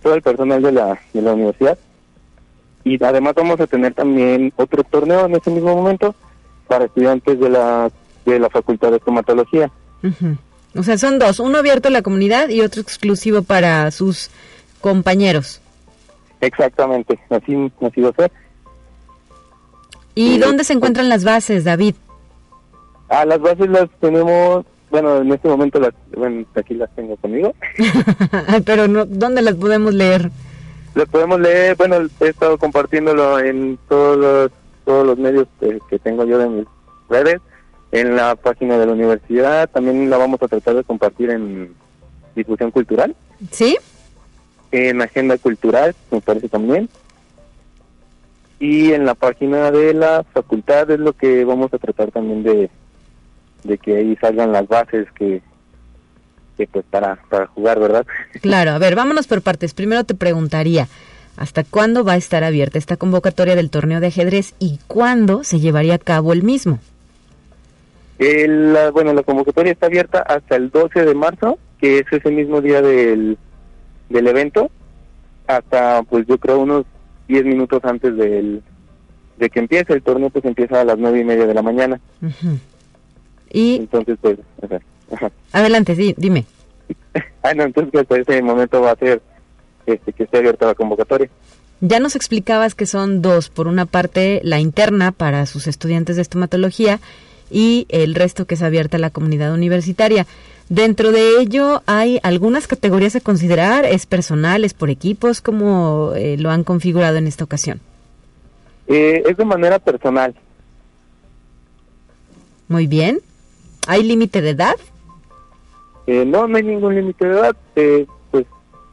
J: todo el personal de la, de la universidad. Y además vamos a tener también otro torneo en ese mismo momento para estudiantes de la, de la Facultad de Estomatología.
A: O sea, son dos, uno abierto a la comunidad y otro exclusivo para sus compañeros.
J: Exactamente, así, así va a ser.
A: ¿Y dónde se encuentran las bases, David?
J: Ah, las bases las tenemos, bueno, en este momento las, bueno, aquí las tengo conmigo. (laughs)
A: Pero no, ¿dónde las podemos leer?
J: Las podemos leer, bueno, he estado compartiéndolo en todos los, todos los medios que, que tengo yo de mis redes, en la página de la universidad, también la vamos a tratar de compartir en difusión cultural.
A: ¿Sí?
J: En agenda cultural, me parece también. Y en la página de la facultad es lo que vamos a tratar también de, de que ahí salgan las bases que, que pues para, para jugar, ¿verdad?
A: Claro, a ver, vámonos por partes. Primero te preguntaría, ¿hasta cuándo va a estar abierta esta convocatoria del torneo de ajedrez y cuándo se llevaría a cabo el mismo?
J: El, la- bueno, la convocatoria está abierta hasta el 12 de marzo, que es ese mismo día del, del evento, hasta pues yo creo unos 10 minutos antes del, de que empiece. El torneo pues empieza a las nueve y media de la mañana.
A: Y
J: Entonces pues, ajá, ajá.
A: adelante, sí, dime. (laughs)
J: Ah, no, entonces pues, hasta ese momento va a ser este, que esté abierta la convocatoria.
A: Ya nos explicabas que son dos. Por una parte, la interna para sus estudiantes de estomatología y el resto que es abierta a la comunidad universitaria. Dentro de ello, ¿hay algunas categorías a considerar? ¿Es personal, es por equipos? ¿Cómo eh, lo han configurado en esta ocasión?
J: Eh, es de manera personal.
A: Muy bien. ¿Hay límite de edad?
J: Eh, no, no hay ningún límite de edad. eh, pues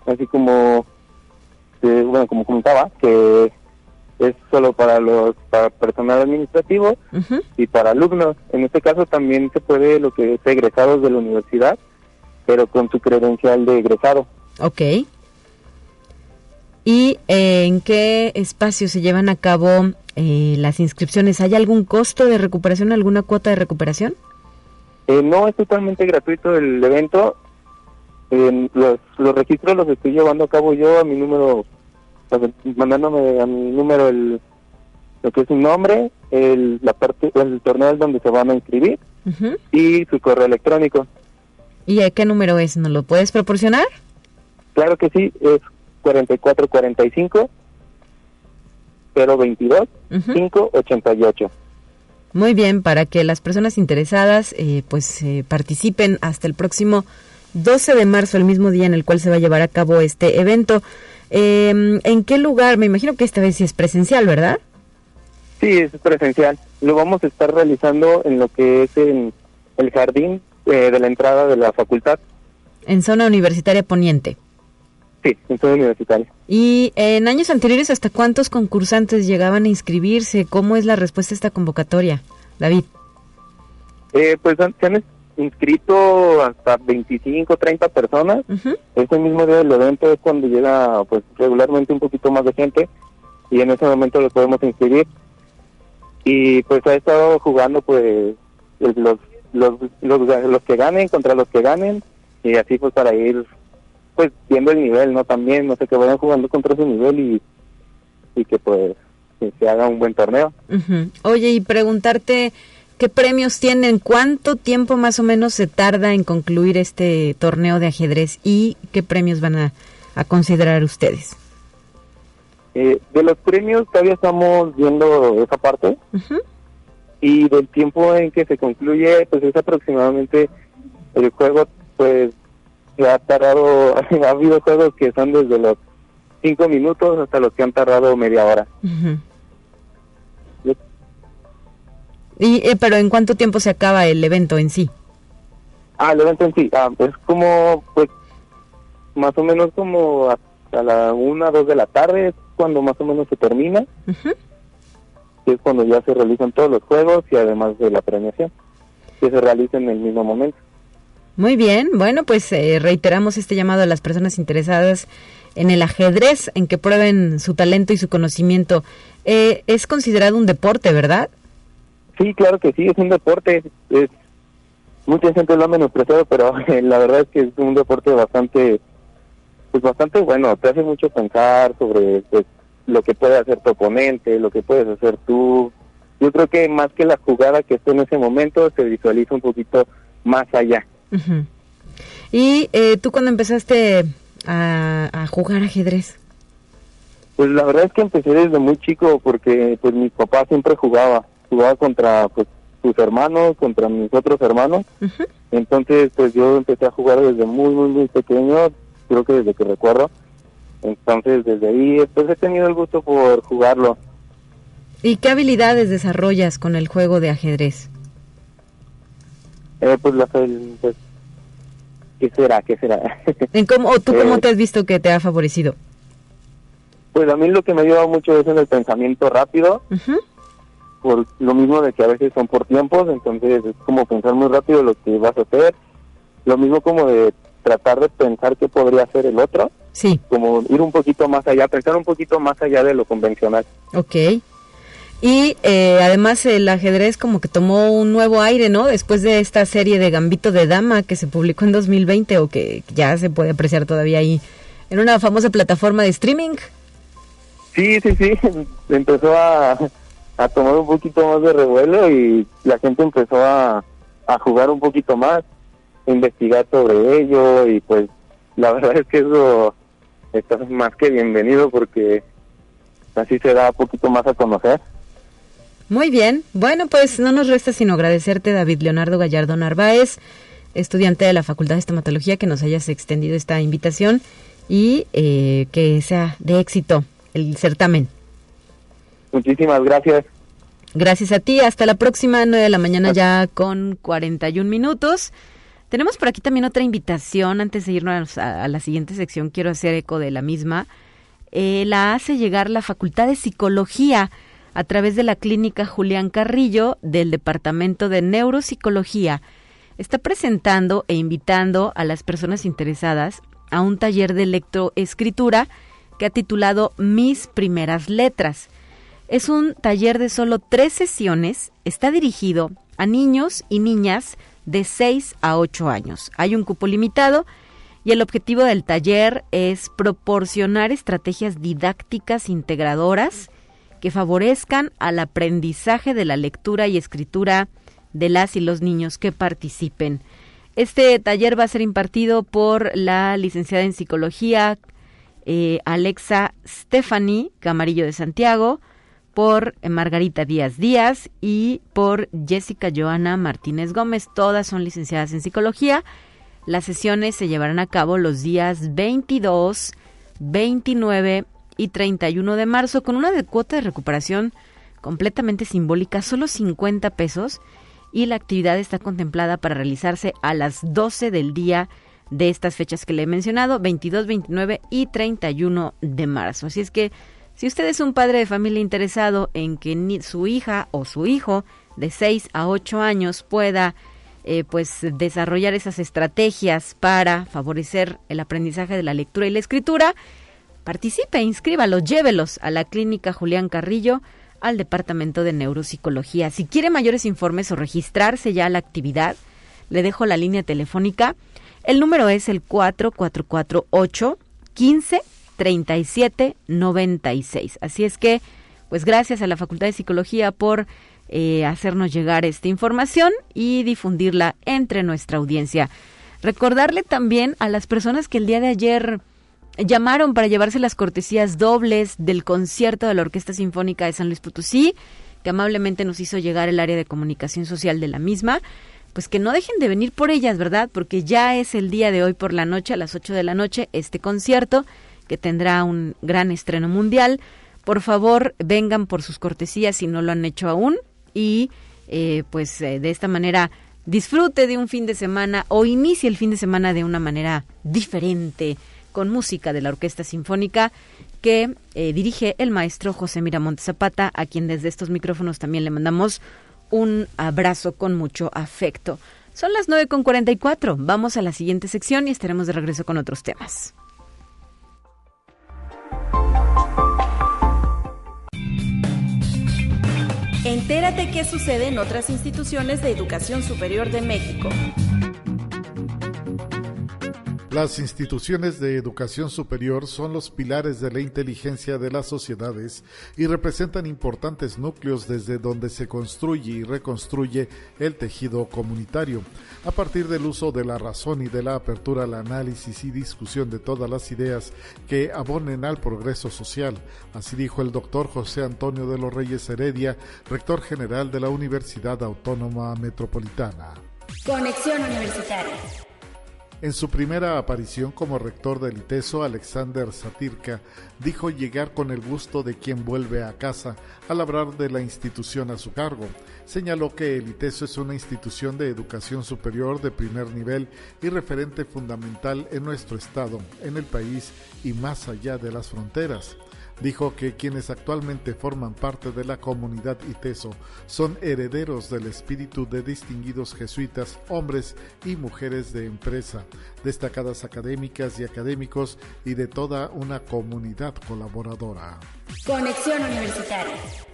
J: así como, eh, bueno, como comentaba, que es solo para los para personal administrativo y para alumnos. En este caso también se puede lo que es egresados de la universidad, pero con su credencial de egresado.
A: Ok. ¿Y eh, en qué espacio se llevan a cabo eh, las inscripciones? ¿Hay algún costo de recuperación, alguna cuota de recuperación?
J: Eh, no es totalmente gratuito el evento. Eh, los, los registros los estoy llevando a cabo yo a mi número, mandándome a mi número el, lo que es su nombre, el, la parte, el torneo donde se van a inscribir y su correo electrónico.
A: ¿Y a qué número es? ¿Nos lo puedes proporcionar?
J: Claro que sí, es 4445 022
A: Ujú.
J: 588.
A: Muy bien, para que las personas interesadas eh, pues eh, participen hasta el próximo 12 de marzo, el mismo día en el cual se va a llevar a cabo este evento. Eh, ¿En qué lugar? Me imagino que esta vez sí es presencial, ¿verdad?
J: Sí, es presencial. Lo vamos a estar realizando en lo que es en el jardín eh, de la entrada de la facultad.
A: En zona universitaria poniente.
J: Sí, en zona universitaria.
A: Y en años anteriores, ¿hasta cuántos concursantes llegaban a inscribirse? ¿Cómo es la respuesta a esta convocatoria, David?
J: Eh, pues se han inscrito hasta 25, 30 personas. Ese mismo día del evento es cuando llega pues regularmente un poquito más de gente y en ese momento lo podemos inscribir. Y pues ha estado jugando pues los, los, los, los que ganen contra los que ganen y así pues para ir pues viendo el nivel, ¿no? También, no sé, que vayan jugando contra ese nivel y, y que pues se haga un buen torneo.
A: Oye, y preguntarte qué premios tienen, cuánto tiempo más o menos se tarda en concluir este torneo de ajedrez y qué premios van a, considerar ustedes.
J: Eh, de los premios todavía estamos viendo esa parte y del tiempo en que se concluye, pues es aproximadamente el juego, pues se ha tardado, (laughs) ha habido juegos que son desde los cinco minutos hasta los que han tardado media hora.
A: y, eh, pero ¿en cuánto tiempo se acaba el evento en sí?
J: Ah, el evento en sí, ah, es como, pues, más o menos como hasta la una, dos de la tarde, es cuando más o menos se termina. es cuando ya se realizan todos los juegos y además de la premiación, que se realiza en el mismo momento.
A: Muy bien, bueno, pues eh, reiteramos este llamado a las personas interesadas en el ajedrez, en que prueben su talento y su conocimiento. Eh, es considerado un deporte, ¿verdad?
J: Sí, claro que sí, es un deporte. Es, mucha gente lo ha menospreciado, pero (laughs) la verdad es que es un deporte bastante, pues bastante bueno. Te hace mucho pensar sobre pues, lo que puede hacer tu oponente, lo que puedes hacer tú. Yo creo que más que la jugada que esté en ese momento, se visualiza un poquito más allá.
A: ¿Y eh, tú cuando empezaste a, jugar ajedrez?
J: Pues la verdad es que empecé desde muy chico porque pues mi papá siempre jugaba, jugaba contra pues sus hermanos, contra mis otros hermanos. Entonces pues yo empecé a jugar desde muy muy muy pequeño, creo que desde que recuerdo. Entonces desde ahí pues he tenido el gusto por jugarlo.
A: ¿Y qué habilidades desarrollas con el juego de ajedrez?
J: Eh, pues, la, pues, ¿qué será? ¿Qué será? (laughs)
A: ¿En cómo, ¿O tú cómo eh, te has visto que te ha favorecido?
J: Pues a mí lo que me ha ayudado mucho es en el pensamiento rápido, por lo mismo de que a veces son por tiempos, entonces es como pensar muy rápido lo que vas a hacer, lo mismo como de tratar de pensar qué podría hacer el otro,
A: sí.
J: como ir un poquito más allá, pensar un poquito más allá de lo convencional.
A: Ok. Y eh, además el ajedrez como que tomó un nuevo aire, ¿no? Después de esta serie de Gambito de Dama que se publicó en 2020 o que ya se puede apreciar todavía ahí en una famosa plataforma de streaming.
J: Sí, sí, sí, (laughs) empezó a, tomar un poquito más de revuelo y la gente empezó a, a jugar un poquito más, a investigar sobre ello y pues la (laughs) verdad es que eso está más que bienvenido porque así se da un poquito más a conocer.
A: Muy bien. Bueno, pues no nos resta sino agradecerte, David Leonardo Gallardo Narváez, estudiante de la Facultad de Estomatología, que nos hayas extendido esta invitación y eh, que sea de éxito el certamen.
J: Muchísimas gracias.
A: Gracias a ti. Hasta la próxima, 9 de la mañana ya con 41 minutos. Tenemos por aquí también otra invitación. Antes de irnos a, la siguiente sección, quiero hacer eco de la misma. Eh, la hace llegar la Facultad de Psicología a través de la clínica Julián Carrillo del Departamento de Neuropsicología. Está presentando e invitando a las personas interesadas a un taller de lectoescritura que ha titulado Mis primeras letras. Es un taller de solo tres sesiones, está dirigido a niños y niñas de 6 a 8 años. Hay un cupo limitado y el objetivo del taller es proporcionar estrategias didácticas integradoras que favorezcan al aprendizaje de la lectura y escritura de las y los niños que participen. Este taller va a ser impartido por la licenciada en psicología eh, Alexa Stephanie Camarillo de Santiago, por Margarita Díaz Díaz y por Jessica Joana Martínez Gómez. Todas son licenciadas en psicología. Las sesiones se llevarán a cabo los días 22, 29 y 31 de marzo con una cuota de recuperación completamente simbólica, solo 50 pesos y la actividad está contemplada para realizarse a las 12 del día de estas fechas que le he mencionado, 22, 29 y 31 de marzo. Así es que si usted es un padre de familia interesado en que su hija o su hijo de 6 a 8 años pueda eh, pues desarrollar esas estrategias para favorecer el aprendizaje de la lectura y la escritura, participe, inscríbalos, llévelos a la clínica Julián Carrillo, al Departamento de Neuropsicología. Si quiere mayores informes o registrarse ya a la actividad, le dejo la línea telefónica. El número es el 4448 15 37 96. Así es que, pues gracias a la Facultad de Psicología por eh, hacernos llegar esta información y difundirla entre nuestra audiencia. Recordarle también a las personas que el día de ayer llamaron para llevarse las cortesías dobles del concierto de la Orquesta Sinfónica de San Luis Potosí, que amablemente nos hizo llegar el área de comunicación social de la misma, pues que no dejen de venir por ellas, ¿verdad? Porque ya es el día de hoy por la noche, a las 8 de la noche, este concierto, que tendrá un gran estreno mundial. Por favor, vengan por sus cortesías si no lo han hecho aún y eh, pues eh, de esta manera disfrute de un fin de semana o inicie el fin de semana de una manera diferente con música de la Orquesta Sinfónica que eh, dirige el maestro José Miramonte Zapata, a quien desde estos micrófonos también le mandamos un abrazo con mucho afecto. Son las 9.44, vamos a la siguiente sección y estaremos de regreso con otros temas.
K: Entérate qué sucede en otras instituciones de educación superior de México.
L: Las instituciones de educación superior son los pilares de la inteligencia de las sociedades y representan importantes núcleos desde donde se construye y reconstruye el tejido comunitario. A partir del uso de la razón y de la apertura al análisis y discusión de todas las ideas que abonen al progreso social, así dijo el doctor José Antonio de los Reyes Heredia, rector general de la Universidad Autónoma Metropolitana.
F: Conexión Universitaria.
L: En su primera aparición como rector del ITESO, Alexander Satirka dijo llegar con el gusto de quien vuelve a casa al hablar de la institución a su cargo. Señaló que el ITESO es una institución de educación superior de primer nivel y referente fundamental en nuestro estado, en el país y más allá de las fronteras dijo que quienes actualmente forman parte de la comunidad ITESO son herederos del espíritu de distinguidos jesuitas, hombres y mujeres de empresa, destacadas académicas y académicos y de toda una comunidad colaboradora.
F: Conexión Universitaria.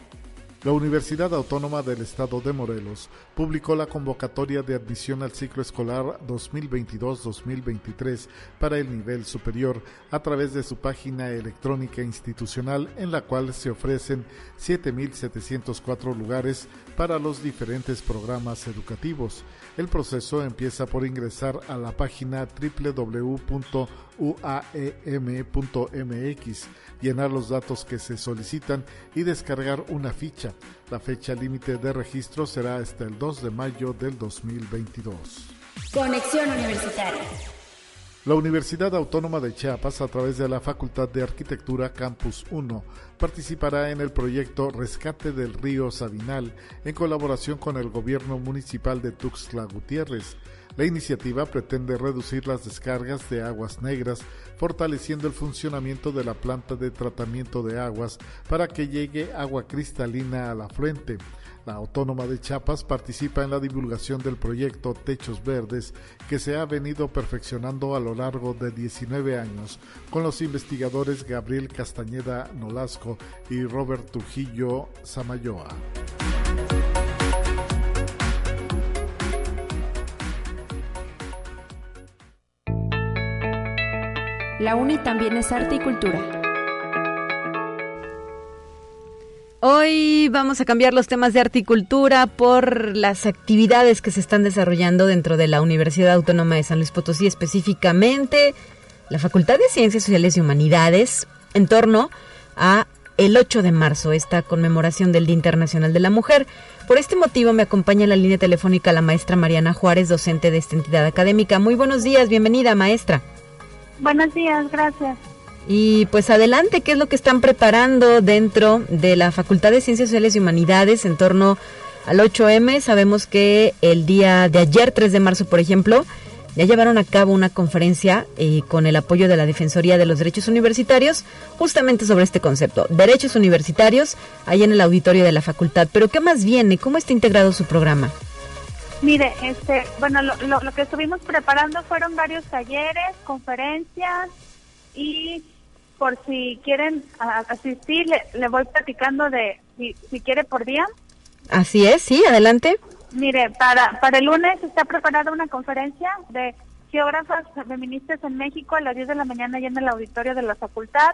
L: La Universidad Autónoma del Estado de Morelos publicó la convocatoria de admisión al ciclo escolar 2022-2023 para el nivel superior a través de su página electrónica institucional en la cual se ofrecen 7.704 lugares para los diferentes programas educativos. El proceso empieza por ingresar a la página www.uaem.mx, llenar los datos que se solicitan y descargar una ficha. La fecha límite de registro será hasta el 2 de mayo del 2022.
F: Conexión Universitaria.
L: La Universidad Autónoma de Chiapas, a través de la Facultad de Arquitectura Campus 1, participará en el proyecto Rescate del Río Sabinal en colaboración con el gobierno municipal de Tuxtla Gutiérrez. La iniciativa pretende reducir las descargas de aguas negras, fortaleciendo el funcionamiento de la planta de tratamiento de aguas para que llegue agua cristalina al afluente. La Autónoma de Chiapas participa en la divulgación del proyecto Techos Verdes que se ha venido perfeccionando a lo largo de 19 años con los investigadores Gabriel Castañeda Nolasco y Robert Trujillo Samayoa.
B: La UNI también es arte y cultura.
A: Hoy vamos a cambiar los temas de articultura por las actividades que se están desarrollando dentro de la Universidad Autónoma de San Luis Potosí, específicamente la Facultad de Ciencias Sociales y Humanidades, en torno a el 8 de marzo, esta conmemoración del Día Internacional de la Mujer. Por este motivo me acompaña en la línea telefónica la maestra Mariana Juárez, docente de esta entidad académica. Muy buenos días, bienvenida maestra.
C: Buenos días, gracias.
A: Y pues adelante, ¿qué es lo que están preparando dentro de la Facultad de Ciencias Sociales y Humanidades en torno al 8M? Sabemos que el día de ayer, 3 de marzo, por ejemplo, ya llevaron a cabo una conferencia eh, con el apoyo de la Defensoría de los Derechos Universitarios justamente sobre este concepto, derechos universitarios, ahí en el auditorio de la facultad. Pero ¿qué más viene? ¿Cómo está integrado su programa?
C: Mire, este, bueno, lo, lo, que estuvimos preparando fueron varios talleres, conferencias y por si quieren asistir, le, voy platicando de si, si quiere por día.
A: Así es, sí, adelante.
C: Mire, para, para el lunes está preparada una conferencia de geógrafas feministas en México a las 10 de la mañana ya en el auditorio de la facultad.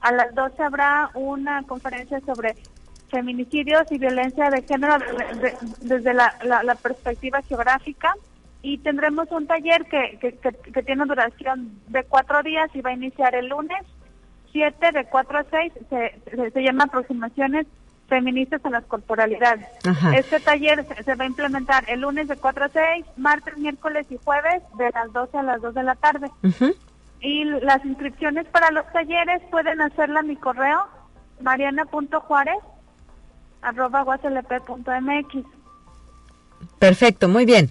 C: A las 12 habrá una conferencia sobre feminicidios y violencia de género desde la, la, perspectiva geográfica. Y tendremos un taller que, que, que, tiene duración de cuatro días y va a iniciar el lunes 7 de 4 a 6. Se, se llama aproximaciones feministas a las corporalidades. Este taller se, va a implementar el lunes de 4 a 6, martes, miércoles y jueves de las 12 a las 2 de la tarde. Y las inscripciones para los talleres pueden hacerla a mi correo mariana.juárez arroba.
A: Perfecto, muy bien.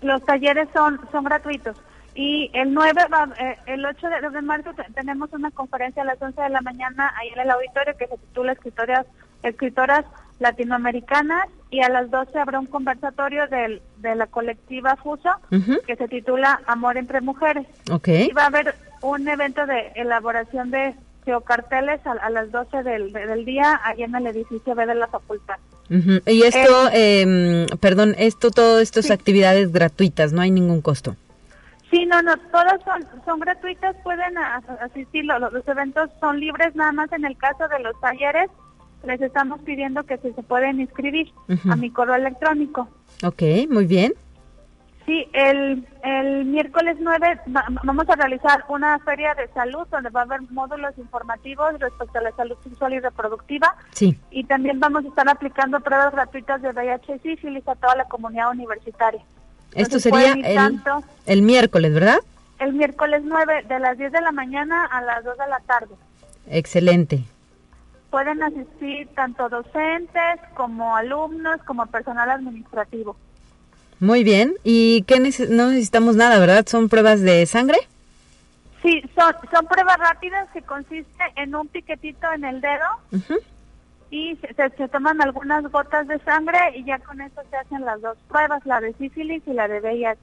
C: Los talleres son son gratuitos. Y el 9, eh, el 8 de, marzo tenemos una conferencia a las 11 de la mañana ahí en el auditorio que se titula Escritorias escritoras latinoamericanas y a las 12 habrá un conversatorio del, de la colectiva Fuso que se titula Amor entre Mujeres.
A: Okay.
C: Y va a haber un evento de elaboración de geocarteles a, las 12 del, del, día ahí en el edificio B de la facultad.
A: Y esto, eh, perdón, esto, todo esto es actividades gratuitas, no hay ningún costo.
C: Sí, no, no, todas son, son gratuitas, pueden asistir, los, los eventos son libres, nada más en el caso de los talleres les estamos pidiendo que se, se pueden inscribir a mi correo electrónico.
A: Ok, muy bien.
C: Sí, el, el miércoles 9 vamos a realizar una feria de salud donde va a haber módulos informativos respecto a la salud sexual y reproductiva.
A: Sí.
C: Y también vamos a estar aplicando pruebas gratuitas de VIH y sífilis a toda la comunidad universitaria.
A: Esto sería el, el miércoles, ¿verdad?
C: El miércoles 9 de las 10 de la mañana a las 2 de la tarde.
A: Excelente
C: pueden asistir tanto docentes como alumnos como personal administrativo.
A: Muy bien. ¿Y qué no necesitamos nada, verdad? ¿Son pruebas de sangre?
C: Sí, son, son pruebas rápidas que consiste en un piquetito en el dedo y se, se, toman algunas gotas de sangre y ya con eso se hacen las dos pruebas, la de sífilis y la de VIH.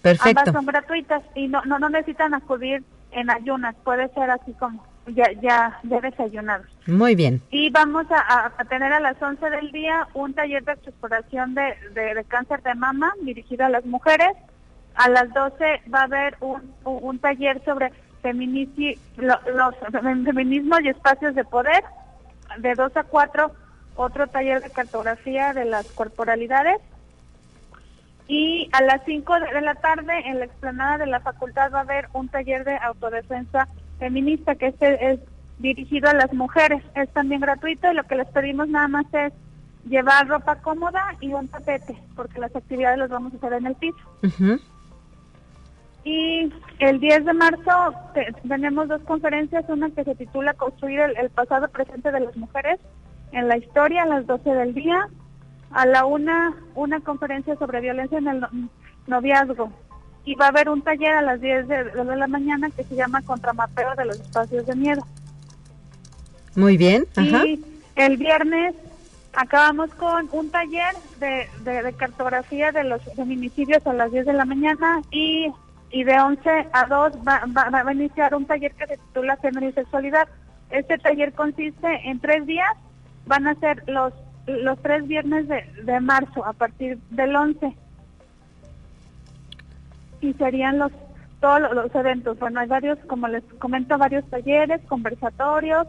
A: Perfecto.
C: Ambas son gratuitas y no, no, no necesitan acudir en ayunas, puede ser así como ya, ya, ya desayunados.
A: Muy bien.
C: Y vamos a, tener a las 11 del día un taller de exploración de, de, cáncer de mama dirigido a las mujeres. A las 12 va a haber un, un taller sobre los (laughs) feminismos y espacios de poder. De 2 a 4 otro taller de cartografía de las corporalidades. Y a las 5 de la tarde en la explanada de la facultad va a haber un taller de autodefensa feminista, que este es dirigido a las mujeres. Es también gratuito y lo que les pedimos nada más es llevar ropa cómoda y un tapete, porque las actividades las vamos a hacer en el piso. Y el 10 de marzo tenemos dos conferencias, una que se titula Construir el, pasado presente de las mujeres en la historia a las 12 del día, a la una una conferencia sobre violencia en el noviazgo y va a haber un taller a las 10 de, la mañana que se llama Contramapeo de los espacios de miedo.
A: Muy bien.
C: Y el viernes acabamos con un taller de, de, cartografía de los feminicidios a las 10 de la mañana y, y de 11 a 2 va, va, a iniciar un taller que se titula Género y Sexualidad. Este taller consiste en tres días, van a ser los, los tres viernes de, de marzo a partir del 11 y serían los todos los eventos. Bueno, hay varios, como les comento, varios talleres, conversatorios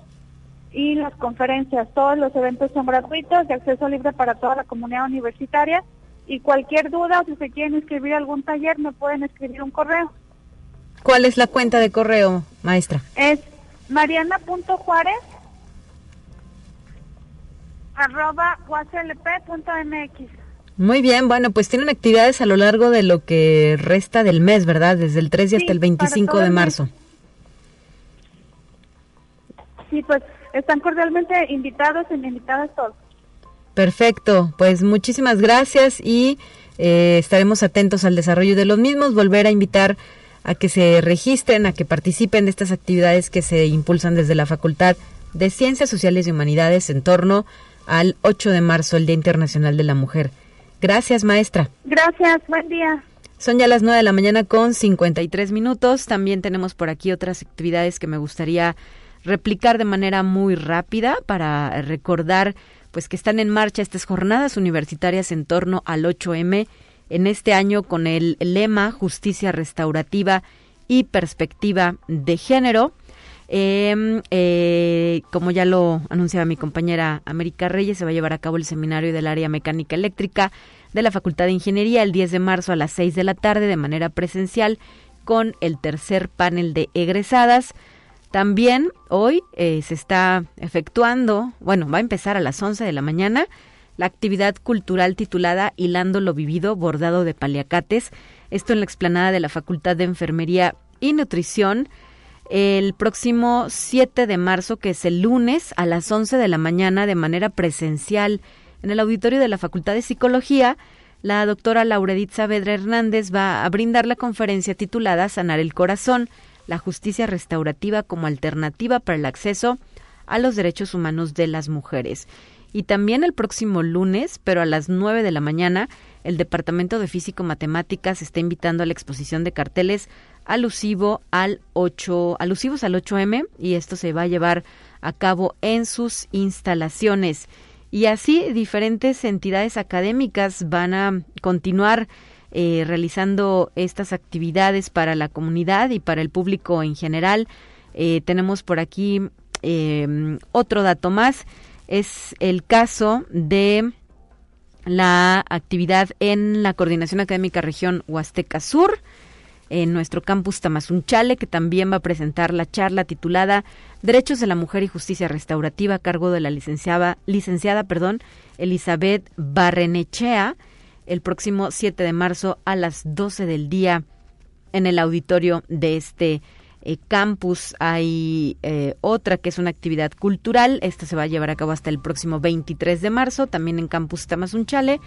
C: y las conferencias. Todos los eventos son gratuitos, de acceso libre para toda la comunidad universitaria. Y cualquier duda o si se quieren inscribir a algún taller, me pueden escribir un correo.
A: ¿Cuál es la cuenta de correo, maestra?
C: Es mariana.juárez arroba mx
A: muy bien, bueno, pues tienen actividades a lo largo de lo que resta del mes, ¿verdad? Desde el 3 y hasta el 25 de marzo.
C: Sí, pues están cordialmente invitados y invitadas todos.
A: Perfecto, pues muchísimas gracias y eh, estaremos atentos al desarrollo de los mismos, volver a invitar a que se registren, a que participen de estas actividades que se impulsan desde la Facultad de Ciencias Sociales y Humanidades en torno al 8 de marzo, el Día Internacional de la Mujer. Gracias, maestra.
C: Gracias, buen día.
A: Son ya las 9 de la mañana con 53 minutos. También tenemos por aquí otras actividades que me gustaría replicar de manera muy rápida para recordar pues que están en marcha estas jornadas universitarias en torno al 8M en este año con el lema Justicia Restaurativa y Perspectiva de Género. Em, eh, como ya lo anunciaba mi compañera América Reyes, se va a llevar a cabo el seminario del área mecánica eléctrica de la Facultad de Ingeniería el 10 de marzo a las 6 de la tarde de manera presencial con el tercer panel de egresadas. También hoy eh, se está efectuando, bueno, va a empezar a las 11 de la mañana la actividad cultural titulada Hilando lo vivido, bordado de paliacates. Esto en la explanada de la Facultad de Enfermería y Nutrición el próximo 7 de marzo, que es el lunes a las 11 de la mañana de manera presencial en el auditorio de la Facultad de Psicología. La doctora Lauredit Saavedra Hernández va a brindar la conferencia titulada Sanar el Corazón, la justicia restaurativa como alternativa para el acceso a los derechos humanos de las mujeres. Y también el próximo lunes, pero a las 9 de la mañana, el Departamento de Físico Matemáticas está invitando a la exposición de carteles alusivo al 8, alusivos al 8M y esto se va a llevar a cabo en sus instalaciones. Y así diferentes entidades académicas van a continuar eh, realizando estas actividades para la comunidad y para el público en general. Eh, tenemos por aquí em, otro dato más, es el caso de la actividad en la Coordinación Académica Región Huasteca Sur en nuestro campus Tamazunchale, que también va a presentar la charla titulada Derechos de la Mujer y Justicia Restaurativa a cargo de la licenciada, licenciada perdón, Elizabeth Barrenechea el próximo 7 de marzo a las 12 del día en el auditorio de este eh, campus. Hay eh, otra que es una actividad cultural. Esta se va a llevar a cabo hasta el próximo 23 de marzo, también en Campus Tamazunchale.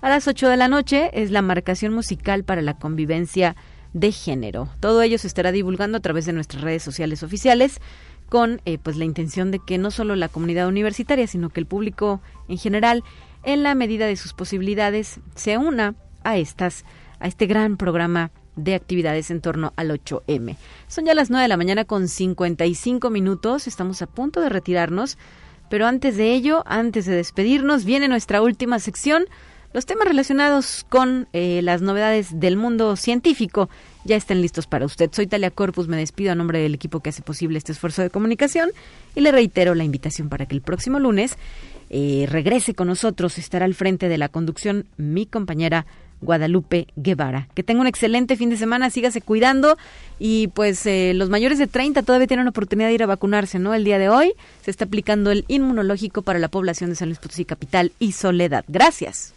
A: A las 8 de la noche es la marcación musical para la convivencia de género. Todo ello se estará divulgando a través de nuestras redes sociales oficiales con eh, pues la intención de que no solo la comunidad universitaria, sino que el público en general, en la medida de sus posibilidades, se una a estas a este gran programa de actividades en torno al 8M. Son ya las 9 de la mañana con 55 minutos, estamos a punto de retirarnos, pero antes de ello, antes de despedirnos, viene nuestra última sección los temas relacionados con eh, las novedades del mundo científico ya están listos para usted. Soy Talia Corpus, me despido a nombre del equipo que hace posible este esfuerzo de comunicación y le reitero la invitación para que el próximo lunes eh, regrese con nosotros. Estará al frente de la conducción mi compañera Guadalupe Guevara. Que tenga un excelente fin de semana, sígase cuidando y pues eh, los mayores de 30 todavía tienen oportunidad de ir a vacunarse, ¿no? El día de hoy se está aplicando el inmunológico para la población de San Luis Potosí Capital y Soledad. Gracias.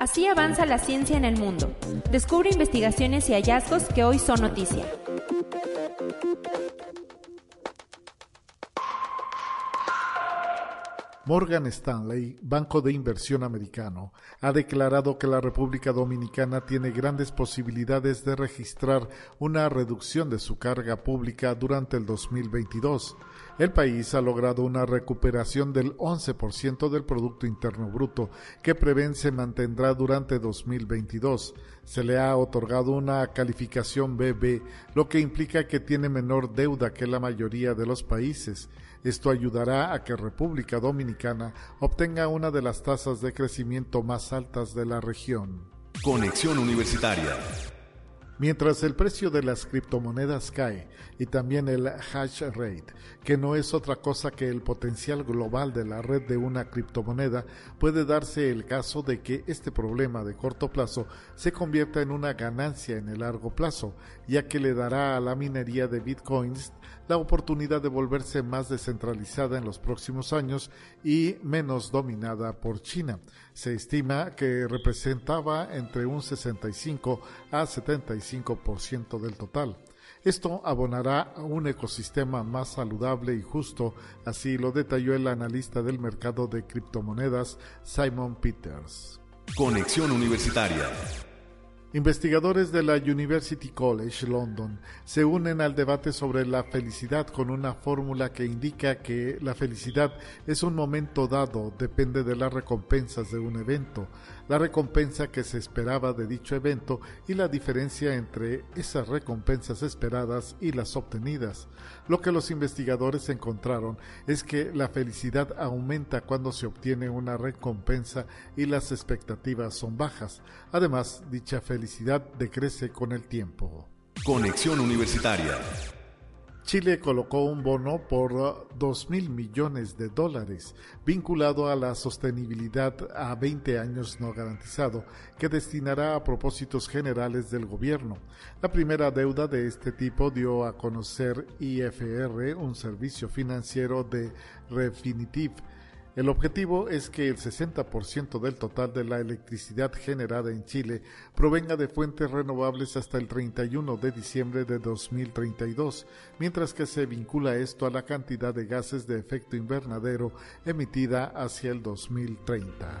B: Así avanza la ciencia en el mundo. Descubre investigaciones y hallazgos que hoy son noticia.
L: Morgan Stanley, banco de inversión americano, ha declarado que la República Dominicana tiene grandes posibilidades de registrar una reducción de su carga pública durante el 2022 el país ha logrado una recuperación del 11% del Producto Interno Bruto, que prevén se mantendrá durante 2022. Se le ha otorgado una calificación BB, lo que implica que tiene menor deuda que la mayoría de los países. Esto ayudará a que República Dominicana obtenga una de las tasas de crecimiento más altas de la región.
I: Conexión Universitaria.
L: Mientras el precio de las criptomonedas cae y también el hash rate, que no es otra cosa que el potencial global de la red de una criptomoneda, puede darse el caso de que este problema de corto plazo se convierta en una ganancia en el largo plazo, ya que le dará a la minería de bitcoins la oportunidad de volverse más descentralizada en los próximos años y menos dominada por China. Se estima que representaba entre un 65 a 75% del total. Esto abonará a un ecosistema más saludable y justo, así lo detalló el analista del mercado de criptomonedas Simon Peters.
I: Conexión Universitaria.
L: Investigadores de la University College London se unen al debate sobre la felicidad con una fórmula que indica que la felicidad es un momento dado, depende de las recompensas de un evento, la recompensa que se esperaba de dicho evento y la diferencia entre esas recompensas esperadas y las obtenidas. Lo que los investigadores encontraron es que la felicidad aumenta cuando se obtiene una recompensa y las expectativas son bajas. Además, dicha felicidad decrece con el tiempo.
I: Conexión Universitaria.
L: Chile colocó un bono por 2 mil millones de dólares vinculado a la sostenibilidad a 20 años no garantizado que destinará a propósitos generales del gobierno. La primera deuda de este tipo dio a conocer IFR, un servicio financiero de Refinitiv, el objetivo es que el 60% del total de la electricidad generada en Chile provenga de fuentes renovables hasta el 31 de diciembre de 2032, mientras que se vincula esto a la cantidad de gases de efecto invernadero emitida hacia el 2030.